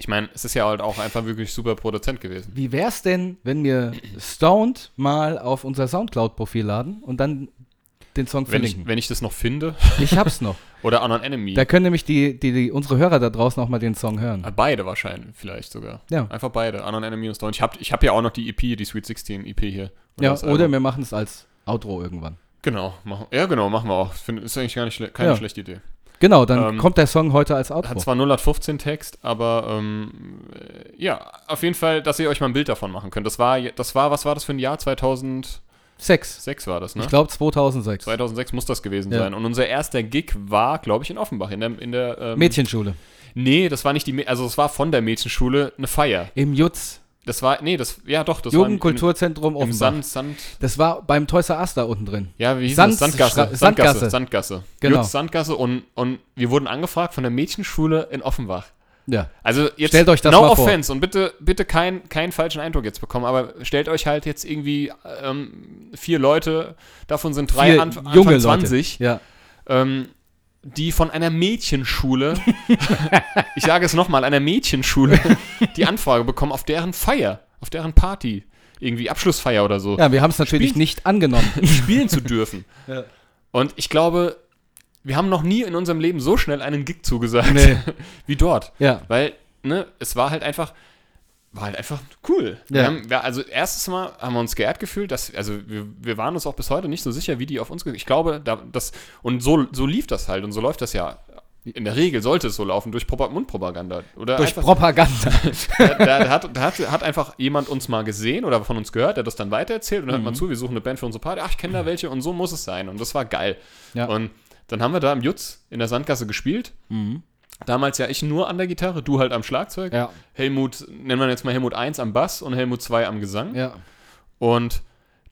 Ich meine, es ist ja halt auch einfach wirklich super Produzent gewesen. Wie wär's denn, wenn wir Stoned mal auf unser Soundcloud-Profil laden und dann den Song Wenn ich, wenn ich das noch finde. Ich, hab's noch. Oder Unknown Enemy. Da können nämlich die, die, die, unsere Hörer da draußen auch mal den Song hören. Äh, Beide wahrscheinlich, vielleicht sogar. Ja. Einfach beide. Unknown Enemy und Stone. Ich habe ich hab ja auch noch die EP, die Sweet 16 EP hier. Ja, das oder Album. wir machen es als Outro irgendwann. Genau, machen, ja genau, machen wir auch. Find, ist eigentlich gar nicht schle keine Ja. schlechte Idee. Genau, dann Ähm, kommt der Song heute als Outro. Hat zwar 0815 Text, aber ähm, äh, ja, auf jeden Fall, dass ihr euch mal ein Bild davon machen könnt. Das war, das war, was war das für ein Jahr? 2006 Sechs. war das, ne? Ich glaube 2006. 2006 muss das gewesen Ja. sein. Und unser erster Gig war, glaube ich, in Offenbach, in der, in der ähm, Mädchenschule. Nee, das war nicht die, also es war von der Mädchenschule eine Feier. Im Jutz. Das war, nee, das, ja doch, das Jugendkulturzentrum war im, im Offenbach. Sand, Sand, Das war beim Toys R Us da unten drin. Ja, wie hieß Sand- das? Sandgasse. Stra- Sandgasse. Sandgasse. Sandgasse. Genau. Jutz, Sandgasse und, und wir wurden angefragt von der Mädchenschule in Offenbach. Ja. Also jetzt Stellt euch das no mal vor. offense und bitte, bitte keinen keinen falschen Eindruck jetzt bekommen, aber stellt euch halt jetzt irgendwie ähm, vier Leute, davon sind drei Vier Anf Anfang junge Leute. 20, Ja. ähm, die von einer Mädchenschule, ich sage es nochmal, einer Mädchenschule, die Anfrage bekommen auf deren Feier, auf deren Party, irgendwie Abschlussfeier oder so, ja, wir haben es natürlich Spielt- nicht angenommen. spielen zu dürfen. Ja. Und ich glaube, wir haben noch nie in unserem Leben so schnell einen Gig zugesagt Nee. wie dort. ja. Weil, ne, es war halt einfach, war halt einfach cool. Ja. Wir haben, also erstes Mal haben wir uns geehrt gefühlt, dass, also wir, wir waren uns auch bis heute nicht so sicher, wie die auf uns, ich glaube, da, das, und so, so lief das halt und so läuft das ja. In der Regel sollte es so laufen, durch Propa- Mundpropaganda. Oder Durch einfach, Propaganda. da, da, hat, da hat, hat einfach jemand uns mal gesehen oder von uns gehört, der das dann weitererzählt und dann hört Mhm. man zu, wir suchen eine Band für unsere Party, ach, ich kenne da welche und so muss es sein. Und das war geil. Ja. Und dann haben wir da im Jutz in der Sandgasse gespielt. Damals ja ich nur an der Gitarre, du halt am Schlagzeug. ja. Helmut, nennen wir jetzt mal Helmut 1 am Bass und Helmut 2 am Gesang. Ja. Und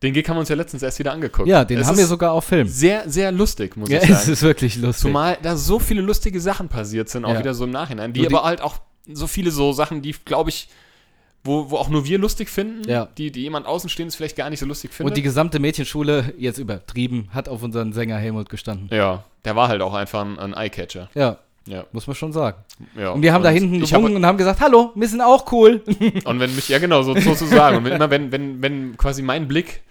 den Gig haben wir uns ja letztens erst wieder angeguckt. Ja, den Es haben wir sogar auf Film. Sehr, sehr lustig, muss Ja, ich es sagen. ist wirklich lustig. Zumal da so viele lustige Sachen passiert sind, auch Ja. wieder so im Nachhinein. Die, die- aber halt auch so viele so Sachen, die, glaube ich, wo, wo auch nur wir lustig finden, Ja. die, die jemand Außenstehendes vielleicht gar nicht so lustig findet. Und die gesamte Mädchenschule, jetzt übertrieben, hat auf unseren Sänger Helmut gestanden. ja, der war halt auch einfach ein, ein Eyecatcher. Ja, Ja, muss man schon sagen. ja. Und wir haben da hinten ich hab, und haben gesagt, hallo, wir sind auch cool. Und wenn mich, ja genau, so, so zu sagen. Und wenn, immer wenn, wenn, wenn quasi mein Blick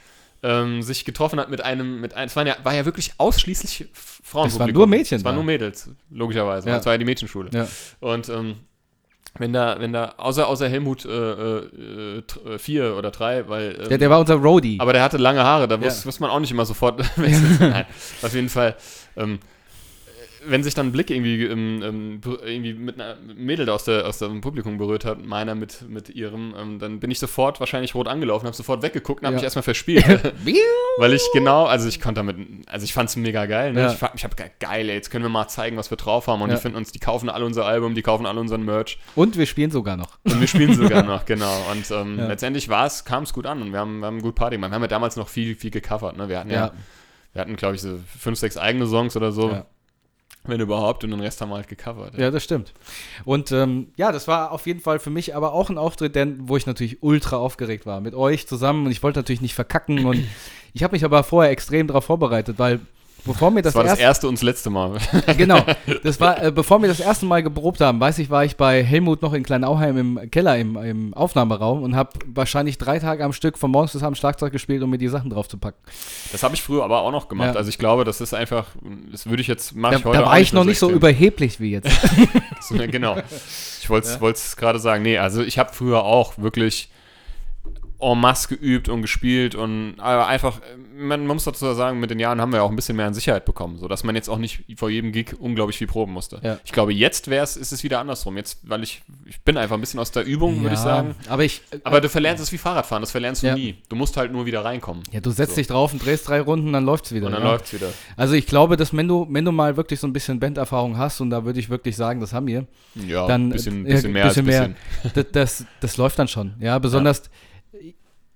ähm, sich getroffen hat mit einem, mit einem, es waren ja, war ja wirklich ausschließlich Frauen. Es waren nur Mädchen Es waren nur Mädels, logischerweise. Ja. Es war ja die Mädchenschule. Ja. Und ähm, wenn da, wenn da, außer, außer Helmut äh, äh, äh, vier oder drei, weil. ähm, Der, der war unser Roadie. aber der hatte lange Haare, da Ja. wusste wusste man auch nicht immer sofort wechseln. Nein, auf jeden Fall. Ähm, wenn sich dann ein Blick irgendwie, ähm, ähm, ber- irgendwie mit einer Mädel aus, der, aus dem Publikum berührt hat, meiner mit, mit ihrem, ähm, dann bin ich sofort wahrscheinlich rot angelaufen, habe sofort weggeguckt und habe Ja. mich erstmal verspielt. weil ich genau, also ich konnte damit, also ich fand es mega geil. Ne? Ja. Ich, ich habe geil, ey, jetzt können wir mal zeigen, was wir drauf haben. Und Ja. die finden uns, die kaufen alle unser Album, die kaufen alle unseren Merch. Und wir spielen sogar noch. Und wir spielen sogar noch, genau. Und ähm, letztendlich war es, kam es gut an und wir haben, wir haben gut Party gemacht. Wir haben ja damals noch viel, viel gecovert. Ne? Wir hatten ja, wir hatten, glaube ich, so fünf, sechs eigene Songs oder so. Wenn überhaupt, und den Rest haben wir halt gecovert. Ja, das stimmt. Und ähm, ja, das war auf jeden Fall für mich aber auch ein Auftritt, denn, wo ich natürlich ultra aufgeregt war. Mit euch zusammen und ich wollte natürlich nicht verkacken und ich habe mich aber vorher extrem darauf vorbereitet, weil bevor mir das, Das war das erste und das letzte Mal. genau, das war, äh, bevor wir das erste Mal geprobt haben, weiß ich, war ich bei Helmut noch in Kleinauheim im Keller im, im Aufnahmeraum und habe wahrscheinlich drei Tage am Stück von morgens bis abends Schlagzeug gespielt, um mir die Sachen drauf zu packen. Das habe ich früher aber auch noch gemacht. Ja. Also ich glaube, das ist einfach, das würde ich jetzt, mache Da, ich heute da war ich noch nicht so überheblich wie jetzt. genau. Ich wollte es gerade sagen. Nee, also ich habe früher auch wirklich en masse geübt und gespielt und einfach, man, man muss dazu sagen, mit den Jahren haben wir auch ein bisschen mehr an Sicherheit bekommen, sodass man jetzt auch nicht vor jedem Gig unglaublich viel proben musste. Ja. Ich glaube, jetzt wäre es, ist es wieder andersrum. Jetzt, weil ich, ich bin einfach ein bisschen aus der Übung, würde ich sagen. Aber ich. äh, Aber du verlernst es wie Fahrradfahren, das verlernst du Ja. nie. Du musst halt nur wieder reinkommen. ja, du setzt So. dich drauf und drehst drei Runden, dann läuft's wieder. Und dann ja. läuft's wieder. Also ich glaube, dass wenn du, wenn du mal wirklich so ein bisschen Banderfahrung hast, und da würde ich wirklich sagen, das haben wir, Ja, dann ein bisschen, äh, bisschen mehr bisschen als mehr. ein bisschen. das, das, das läuft dann schon. Ja, besonders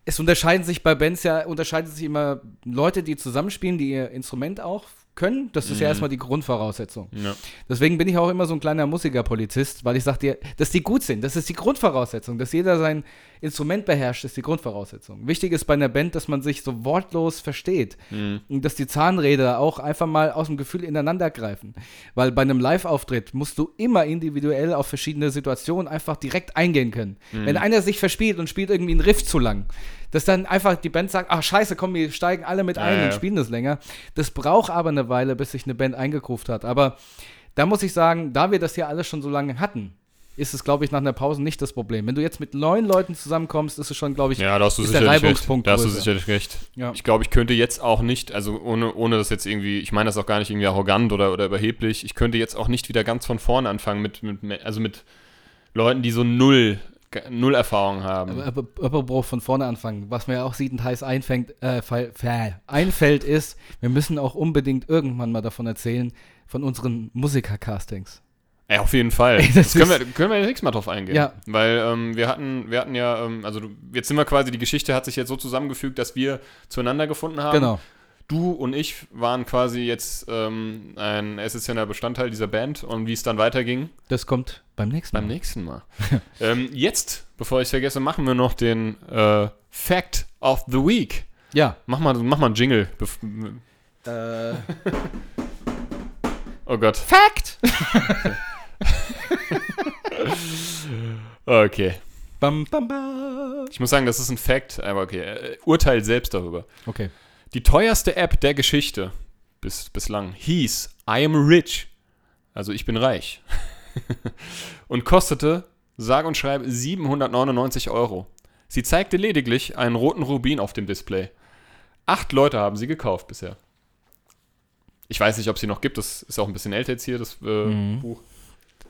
es unterscheiden sich bei Bands ja, unterscheiden sich immer Leute, die zusammenspielen, die ihr Instrument auch können. Das ist ja Mhm. erstmal die Grundvoraussetzung. Ja. Deswegen bin ich auch immer so ein kleiner Musikerpolizist, weil ich sage dir, dass die gut sind. Das ist die Grundvoraussetzung. Dass jeder sein Instrument beherrscht, ist die Grundvoraussetzung. Wichtig ist bei einer Band, dass man sich so wortlos versteht. Mhm. Und dass die Zahnräder auch einfach mal aus dem Gefühl ineinander greifen. Weil bei einem Live-Auftritt musst du immer individuell auf verschiedene Situationen einfach direkt eingehen können. Mhm. Wenn einer sich verspielt und spielt irgendwie einen Riff zu lang, dass dann einfach die Band sagt, ach scheiße, komm, wir steigen alle mit ein ja. und spielen das länger. Das braucht aber eine Weile, bis sich eine Band eingekruft hat. Aber da muss ich sagen, da wir das ja alles schon so lange hatten, ist es, glaube ich, nach einer Pause nicht das Problem. Wenn du jetzt mit neun Leuten zusammenkommst, ist es schon, glaube ich, Ja, da hast du der sicherlich recht. Reibungspunkt Da hast du sicherlich recht. Ja. Ich glaube, ich könnte jetzt auch nicht, also ohne, ohne das jetzt irgendwie, ich meine das auch gar nicht irgendwie arrogant oder, oder überheblich, ich könnte jetzt auch nicht wieder ganz von vorne anfangen mit, mit also mit Leuten, die so null, null Erfahrung haben. Aber, Bro, von vorne anfangen. Was mir auch sieht und heiß einfängt, äh, einfällt, ist, wir müssen auch unbedingt irgendwann mal davon erzählen, von unseren Musiker-Castings. Ja, auf jeden Fall. Ey, das das können, wir, können wir nächstes Mal drauf eingehen. Ja. Weil ähm, wir hatten, wir hatten ja, ähm, also jetzt sind wir quasi, die Geschichte hat sich jetzt so zusammengefügt, dass wir zueinander gefunden haben. Genau. Du und ich waren quasi jetzt ähm, ein essentieller Bestandteil dieser Band und wie es dann weiterging, Das kommt beim nächsten beim Mal. nächsten Mal. ähm, jetzt, bevor ich es vergesse, machen wir noch den äh, Fact of the Week. Ja. Mach mal, mach mal einen Jingle. Äh, Oh Gott. Fact! Okay. Bam, bam, bam. Ich muss sagen, das ist ein Fact, aber okay. Äh, Urteil selbst darüber. Okay. Die teuerste App der Geschichte bis, bislang hieß I am rich. Also ich bin reich. und kostete, sage und schreibe, 799 Euro. Sie zeigte lediglich einen roten Rubin auf dem Display. Acht Leute haben sie gekauft bisher. Ich weiß nicht, ob sie noch gibt. Das ist auch ein bisschen älter jetzt hier, das äh, Buch.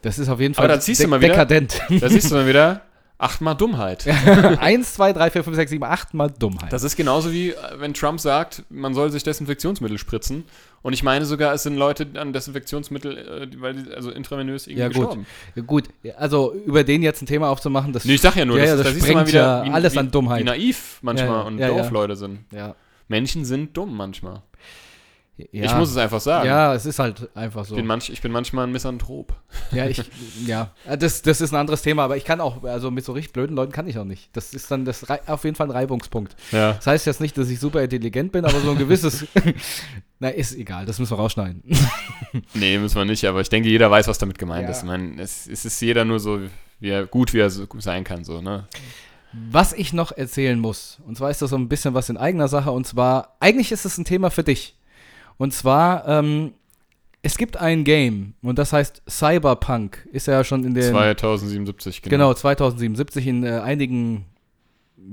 Das ist auf jeden Aber Fall da siehst du mal wieder- dekadent. Da siehst du dann wieder achtmal Dummheit. Eins, zwei, drei, vier, fünf, sechs, sieben, acht Mal Dummheit. Das ist genauso wie, äh, wenn Trump sagt, man soll sich Desinfektionsmittel spritzen. Und ich meine sogar, es sind Leute an Desinfektionsmittel, äh, weil die, also intravenös irgendwie Ja, gut. gestorben. Gut, also über den jetzt ein Thema aufzumachen, das Nee, ich sag ja nur, Ja, das, ja, da das mal sprengt wieder, ja alles an Dummheit. wie naiv manchmal Ja, ja, und ja, doof ja. Leute sind. ja, Menschen sind dumm manchmal. Ja. Ich muss es einfach sagen. Ja, es ist halt einfach so. Ich, bin manch, ich bin manchmal ein Misanthrop. Ja, ich, ja, das, das ist ein anderes Thema, aber ich kann auch, also mit so richtig blöden Leuten kann ich auch nicht. Das ist dann das auf jeden Fall ein Reibungspunkt. Ja. Das heißt jetzt nicht, dass ich super intelligent bin, aber so ein gewisses, na, ist egal, das müssen wir rausschneiden. Nee, müssen wir nicht, aber ich denke, jeder weiß, was damit gemeint Ja. ist. Ich meine, es, es ist jeder nur so, wie er, gut wie er so sein kann, so, ne? Was ich noch erzählen muss, und zwar ist das so ein bisschen was in eigener Sache, und zwar, eigentlich ist es ein Thema für dich. Und zwar, ähm, es gibt ein Game, und das heißt Cyberpunk, ist ja schon in den 2077, Genau, 2077 in äh, einigen,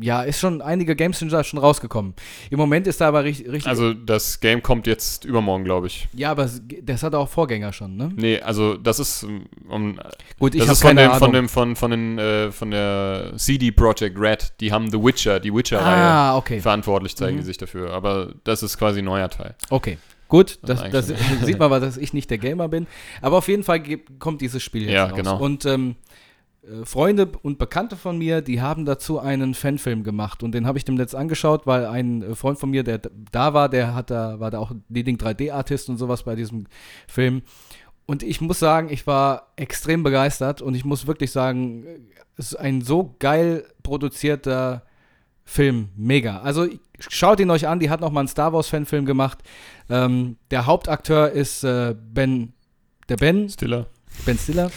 ja, ist schon, einige Games sind da schon rausgekommen. Im Moment ist da aber richtig, richtig Also das Game kommt jetzt übermorgen, glaube ich. ja, aber das hat auch Vorgänger schon, ne? Nee, also das ist ähm, um, Gut, ich habe von keine dem, Ahnung. von dem von von den äh, von der CD Projekt Red, die haben The Witcher, die Witcher Reihe ah, okay, verantwortlich zeigen Mhm. die sich dafür, aber das ist quasi ein neuer Teil. okay. Gut, Das das, das sieht man aber, dass ich nicht der Gamer bin. Aber auf jeden Fall kommt dieses Spiel jetzt Ja, raus. genau. Und ähm, äh, Freunde und Bekannte von mir, die haben dazu einen Fanfilm gemacht und den habe ich dem letzt angeschaut, weil ein äh, Freund von mir, der da war, der hat da, war da auch Leading 3D-Artist und sowas bei diesem Film. Und ich muss sagen, ich war extrem begeistert und ich muss wirklich sagen, es ist ein so geil produzierter Film, mega. Also schaut ihn euch an, die hat noch mal einen Star Wars Fanfilm gemacht. Ähm, der Hauptakteur ist äh, Ben, der Ben, Stiller. Ben Stiller.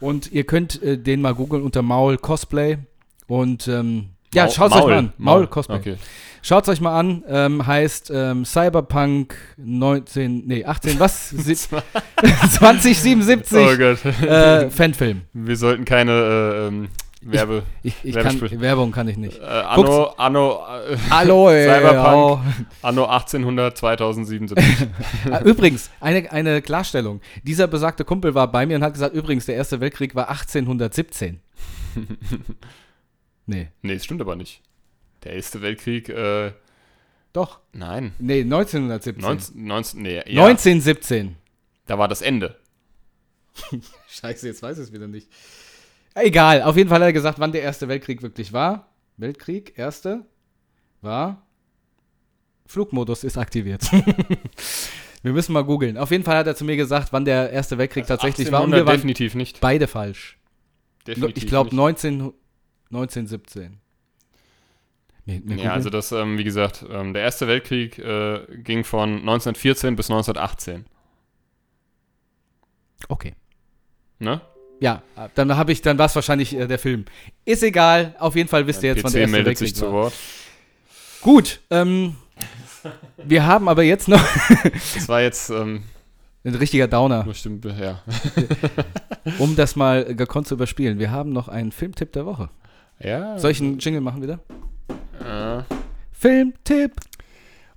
Und ihr könnt äh, den mal googeln unter Maul Cosplay. Und ähm, ja, schaut es euch mal an. Maul Cosplay. Okay. Schaut es euch mal an. Ähm, heißt ähm, Cyberpunk 19, nee, 18, was? Sie- 2077 Oh Gott. äh, Fanfilm. Wir sollten keine äh, ähm, Werbe Ich, ich kann, Werbung kann ich nicht. äh, Anno Anno äh, Hallo, ey, Cyberpunk. oh. Anno 1800 2077. Ah, Übrigens, eine, eine Klarstellung. Dieser besagte Kumpel war bei mir und hat gesagt, übrigens, der Erste Weltkrieg war 1817. nee, nee, das stimmt aber nicht. Der Erste Weltkrieg äh, doch. nein, Nee, 1917. 19, 19 nee, ja, 1917. da war das Ende. Scheiße, jetzt weiß ich es wieder nicht. Egal, auf jeden Fall hat er gesagt, wann der Erste Weltkrieg wirklich war. Weltkrieg, Erste, war. Flugmodus ist aktiviert. Wir müssen mal googeln. Auf jeden Fall hat er zu mir gesagt, wann der Erste Weltkrieg tatsächlich war. Und 1800 wir waren definitiv nicht. beide falsch. Definitiv ich glaube nicht. 19, 1917. Wir, wir Ja, also das, ähm, wie gesagt, ähm, der Erste Weltkrieg äh, ging von 1914 bis 1918. okay. Ne? Ja, dann habe ich, dann war es wahrscheinlich äh, der Film. Ist egal, auf jeden Fall wisst ihr jetzt, wann PC der Erste meldet Weltkrieg sich zu war. Wort. Gut, ähm, wir haben aber jetzt noch Das war jetzt ähm, ein richtiger Downer, bestimmt, ja. um das mal gekonnt zu überspielen. Wir haben noch einen Filmtipp der Woche. ja. Soll ich einen Jingle machen wieder? Äh, Filmtipp.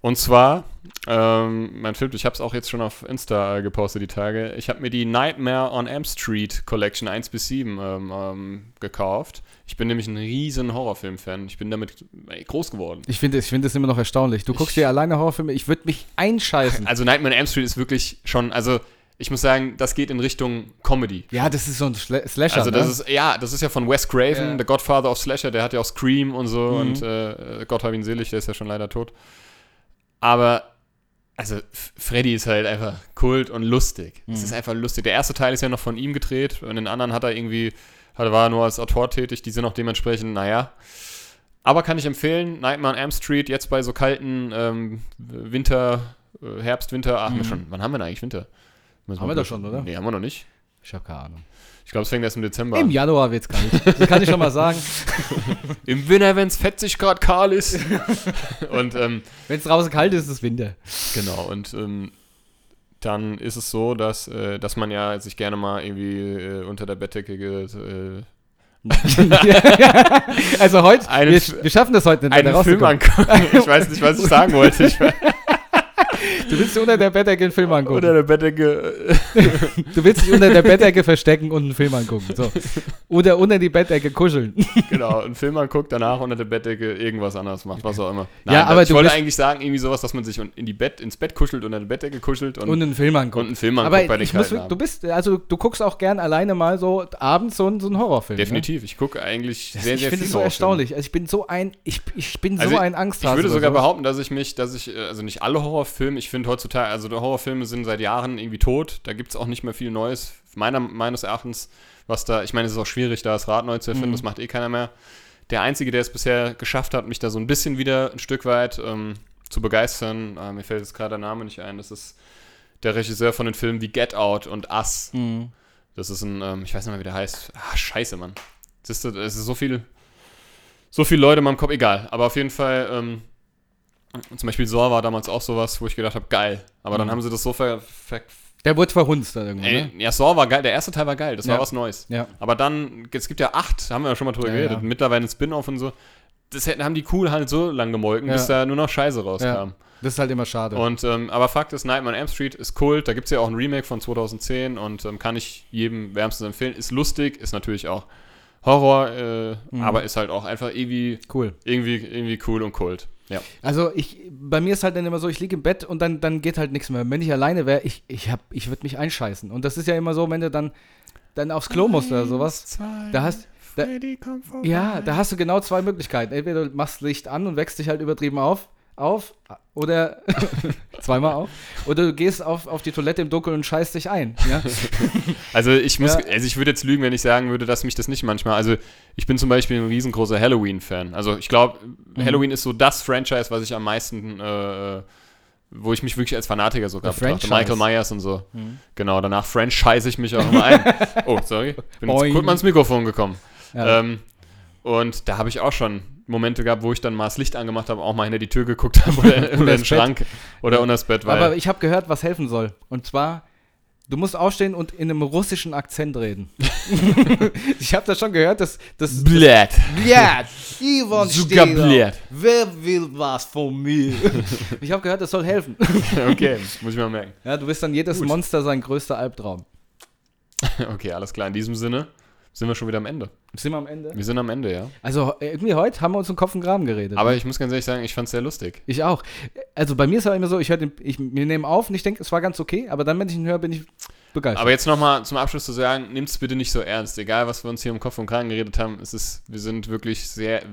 Und zwar, ähm, mein Film, ich habe es auch jetzt schon auf Insta äh, gepostet die Tage. Ich habe mir die Nightmare on Elm Street Collection 1 bis 7 ähm, ähm, gekauft. Ich bin nämlich ein riesen Horrorfilm-Fan. Ich bin damit ey, groß geworden. Ich finde ich finde es immer noch erstaunlich. Du guckst dir alleine Horrorfilme, ich würde mich einscheißen. Also Nightmare on Elm Street ist wirklich schon, also ich muss sagen, das geht in Richtung Comedy. Ja, das ist so ein Schle Slasher, Also das ne? ist, ja, das ist ja von Wes Craven, Ja. der Godfather of Slasher, der hat ja auch Scream und so Mhm. und äh, Gott hab ihn selig, der ist ja schon leider tot. Aber also Freddy ist halt einfach Kult und lustig. Es Mhm. ist einfach lustig. Der erste Teil ist ja noch von ihm gedreht und den anderen hat er irgendwie, hat, war er nur als Autor tätig. Die sind auch dementsprechend, naja. Aber kann ich empfehlen, Nightmare on Elm Street, jetzt bei so kalten ähm, Winter, äh, Herbst, Winter, ach, wir schon, wann haben wir denn eigentlich Winter? Müssen Mhm. Haben wir mal- doch schon, oder? Nee, haben wir noch nicht. Ich habe keine Ahnung. Ich glaube, es fängt erst im Dezember Im an. Januar wird's kalt. Das kann ich schon mal sagen. Im Winter, wenn es 40 Grad kahl ist. und ähm, Wenn es draußen kalt ist, ist es Winter. Genau, und ähm, dann ist es so, dass, äh, dass man ja sich gerne mal irgendwie äh, unter der Bettdecke äh, also heute, Einen wir, wir schaffen das heute nicht, einen Film angucken. Ich weiß nicht, was ich sagen wollte. Ich war Du willst unter der Bettdecke einen Film angucken. unter der Bettdecke. Du willst dich unter der Bettdecke verstecken und einen Film angucken. So. Oder unter die Bettdecke kuscheln. Genau, einen Film anguckt, danach unter der Bettdecke irgendwas anderes macht, was auch immer. Ja, aber ich du wollte eigentlich sagen, irgendwie sowas, dass man sich in die Bett, ins Bett kuschelt, unter der Bettdecke kuschelt und, Und einen Film angucken. und einen Film anguckt Aber bei den ich muss, du bist, also du guckst auch gern alleine mal so abends so, einen- so einen Horrorfilm. Definitiv. Ich gucke eigentlich Ne? sehr, ich sehr finde viel es so erstaunlich. Also ich bin so ein, ich, ich bin Also so ein Angsthase. Ich würde sogar behaupten, dass ich mich, dass ich, äh, also nicht alle Horrorfilme, ich finde heutzutage, also die Horrorfilme sind seit Jahren irgendwie tot. Da gibt es auch nicht mehr viel Neues, meiner, meines Erachtens, was da, ich meine, es ist auch schwierig, da das Rad neu zu erfinden, Mhm. das macht eh keiner mehr. Der Einzige, der es bisher geschafft hat, mich da so ein bisschen wieder ein Stück weit ähm, zu begeistern, äh, mir fällt jetzt gerade der Name nicht ein, das ist der Regisseur von den Filmen wie Get Out und Us. Mhm. Das ist ein, ähm, ich weiß nicht mehr, wie der heißt. Ah, scheiße, Mann. Es ist so viel, so viele Leute in meinem Kopf, egal. Aber auf jeden Fall, ähm, zum Beispiel Saw war damals auch sowas, wo ich gedacht habe, geil. Aber dann Mhm. haben sie das so ver, ver Der wurde verhunzt dann irgendwann, ey, ne? Ja, Saw war geil, der erste Teil war geil, das war Ja. was Neues. Ja. Aber dann, es gibt ja acht, haben wir ja schon mal drüber Ja, geredet, mittlerweile ein Spin-off und so. Das hätten, haben die cool halt so lang gemolken, bis da nur noch Scheiße rauskam. Das ist halt immer schade. Und, ähm, aber Fakt ist, Nightmare on Elm Street ist Kult. Da gibt es ja auch ein Remake von 2010 und ähm, kann ich jedem wärmstens empfehlen. Ist lustig, ist natürlich auch Horror, äh, Mhm. aber ist halt auch einfach irgendwie, cool. irgendwie, irgendwie cool und Kult. Ja. Also ich, bei mir ist halt dann immer so, ich liege im Bett und dann, dann geht halt nichts mehr. Wenn ich alleine wäre, ich, ich, hab- ich würde mich einscheißen. Und das ist ja immer so, wenn du dann, dann aufs Klo musst oder sowas. Da hast, da, ja, da hast du genau zwei Möglichkeiten. Entweder du machst Licht an und wächst dich halt übertrieben auf, auf oder zweimal auf, oder du gehst auf, auf die Toilette im Dunkeln und scheißt dich ein. Ja? Also ich muss, Ja. also ich würde jetzt lügen, wenn ich sagen würde, dass mich das nicht manchmal. Also ich bin zum Beispiel ein riesengroßer Halloween-Fan. Also ich glaube, Mhm. Halloween ist so das Franchise, was ich am meisten, äh, wo ich mich wirklich als Fanatiker sogar Der betrachte. Franchise. Michael Myers und so. Mhm. Genau, danach franchise ich mich auch immer ein. Oh, sorry. Bin jetzt Boing. kurz mal ins Mikrofon gekommen. Ja. Ähm, und da habe ich auch schon Momente gehabt, wo ich dann mal das Licht angemacht habe, auch mal hinter die Tür geguckt habe oder das den Schrank oder unter das Bett. Weil, Aber ich habe gehört, was helfen soll. Und zwar, du musst aufstehen und in einem russischen Akzent reden. ich habe das schon gehört, dass das Blät. Blät, Ivan Sogar. Wer will was von mir? ich habe gehört, das soll helfen. Okay, muss ich mal merken. Ja, du bist dann jedes Gut. Monster sein größter Albtraum. Okay, alles klar. In diesem Sinne sind wir schon wieder am Ende. Sind wir am Ende? Wir sind am Ende, ja. Also irgendwie heute haben wir uns im Kopf und Graben geredet. Aber ich muss ganz ehrlich sagen, ich fand es sehr lustig. ich auch. Also bei mir ist aber immer so, ich höre den, ich, wir nehmen auf und ich denke, es war ganz okay, aber dann, wenn ich ihn höre, bin ich begeistert. Aber jetzt nochmal zum Abschluss zu sagen, nehmt es bitte nicht so ernst. Egal, was wir uns hier im Kopf und Kragen geredet haben, es ist, wir sind wirklich sehr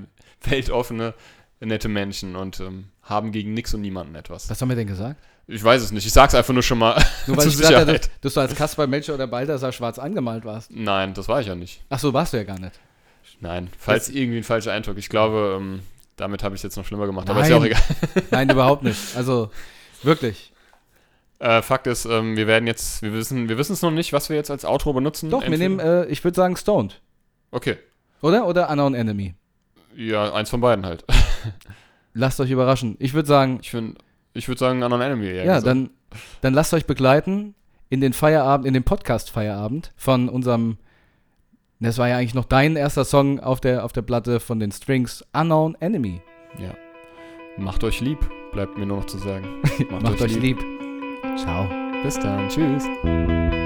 weltoffene, nette Menschen und ähm, haben gegen nichts und niemanden etwas. was haben wir denn gesagt? Ich weiß es nicht. Ich sag's einfach nur schon mal Nur weil zur ich gesagt Sicherheit. dass, du als Kasper, Melcher oder Balthasar schwarz angemalt warst. Nein, das war ich ja nicht. Ach so, warst du ja gar nicht. Nein, falls irgendwie ein falscher Eindruck. Ich glaube, ähm, damit habe ich es jetzt noch schlimmer gemacht. Aber Nein. ist ja auch egal. Nein, überhaupt nicht. Also, wirklich. Äh, Fakt ist, ähm, wir werden jetzt, wir wissen, wir wissen es noch nicht, was wir jetzt als Outro benutzen. Doch, wir Entweder- nehmen, äh, ich würde sagen, Stoned. Okay. Oder? Oder Unknown Enemy. Ja, eins von beiden halt. Lasst euch überraschen. Ich würde sagen, Ich finde, ich würde sagen, Unknown Enemy. ja, gesagt. dann, dann lasst euch begleiten in den Feierabend, in den Podcast-Feierabend von unserem, das war ja eigentlich noch dein erster Song auf der, auf der Platte von den Strings, Unknown Enemy. Ja. Macht euch lieb, bleibt mir nur noch zu sagen. Macht, euch lieb. Ciao. Bis dann. Tschüss.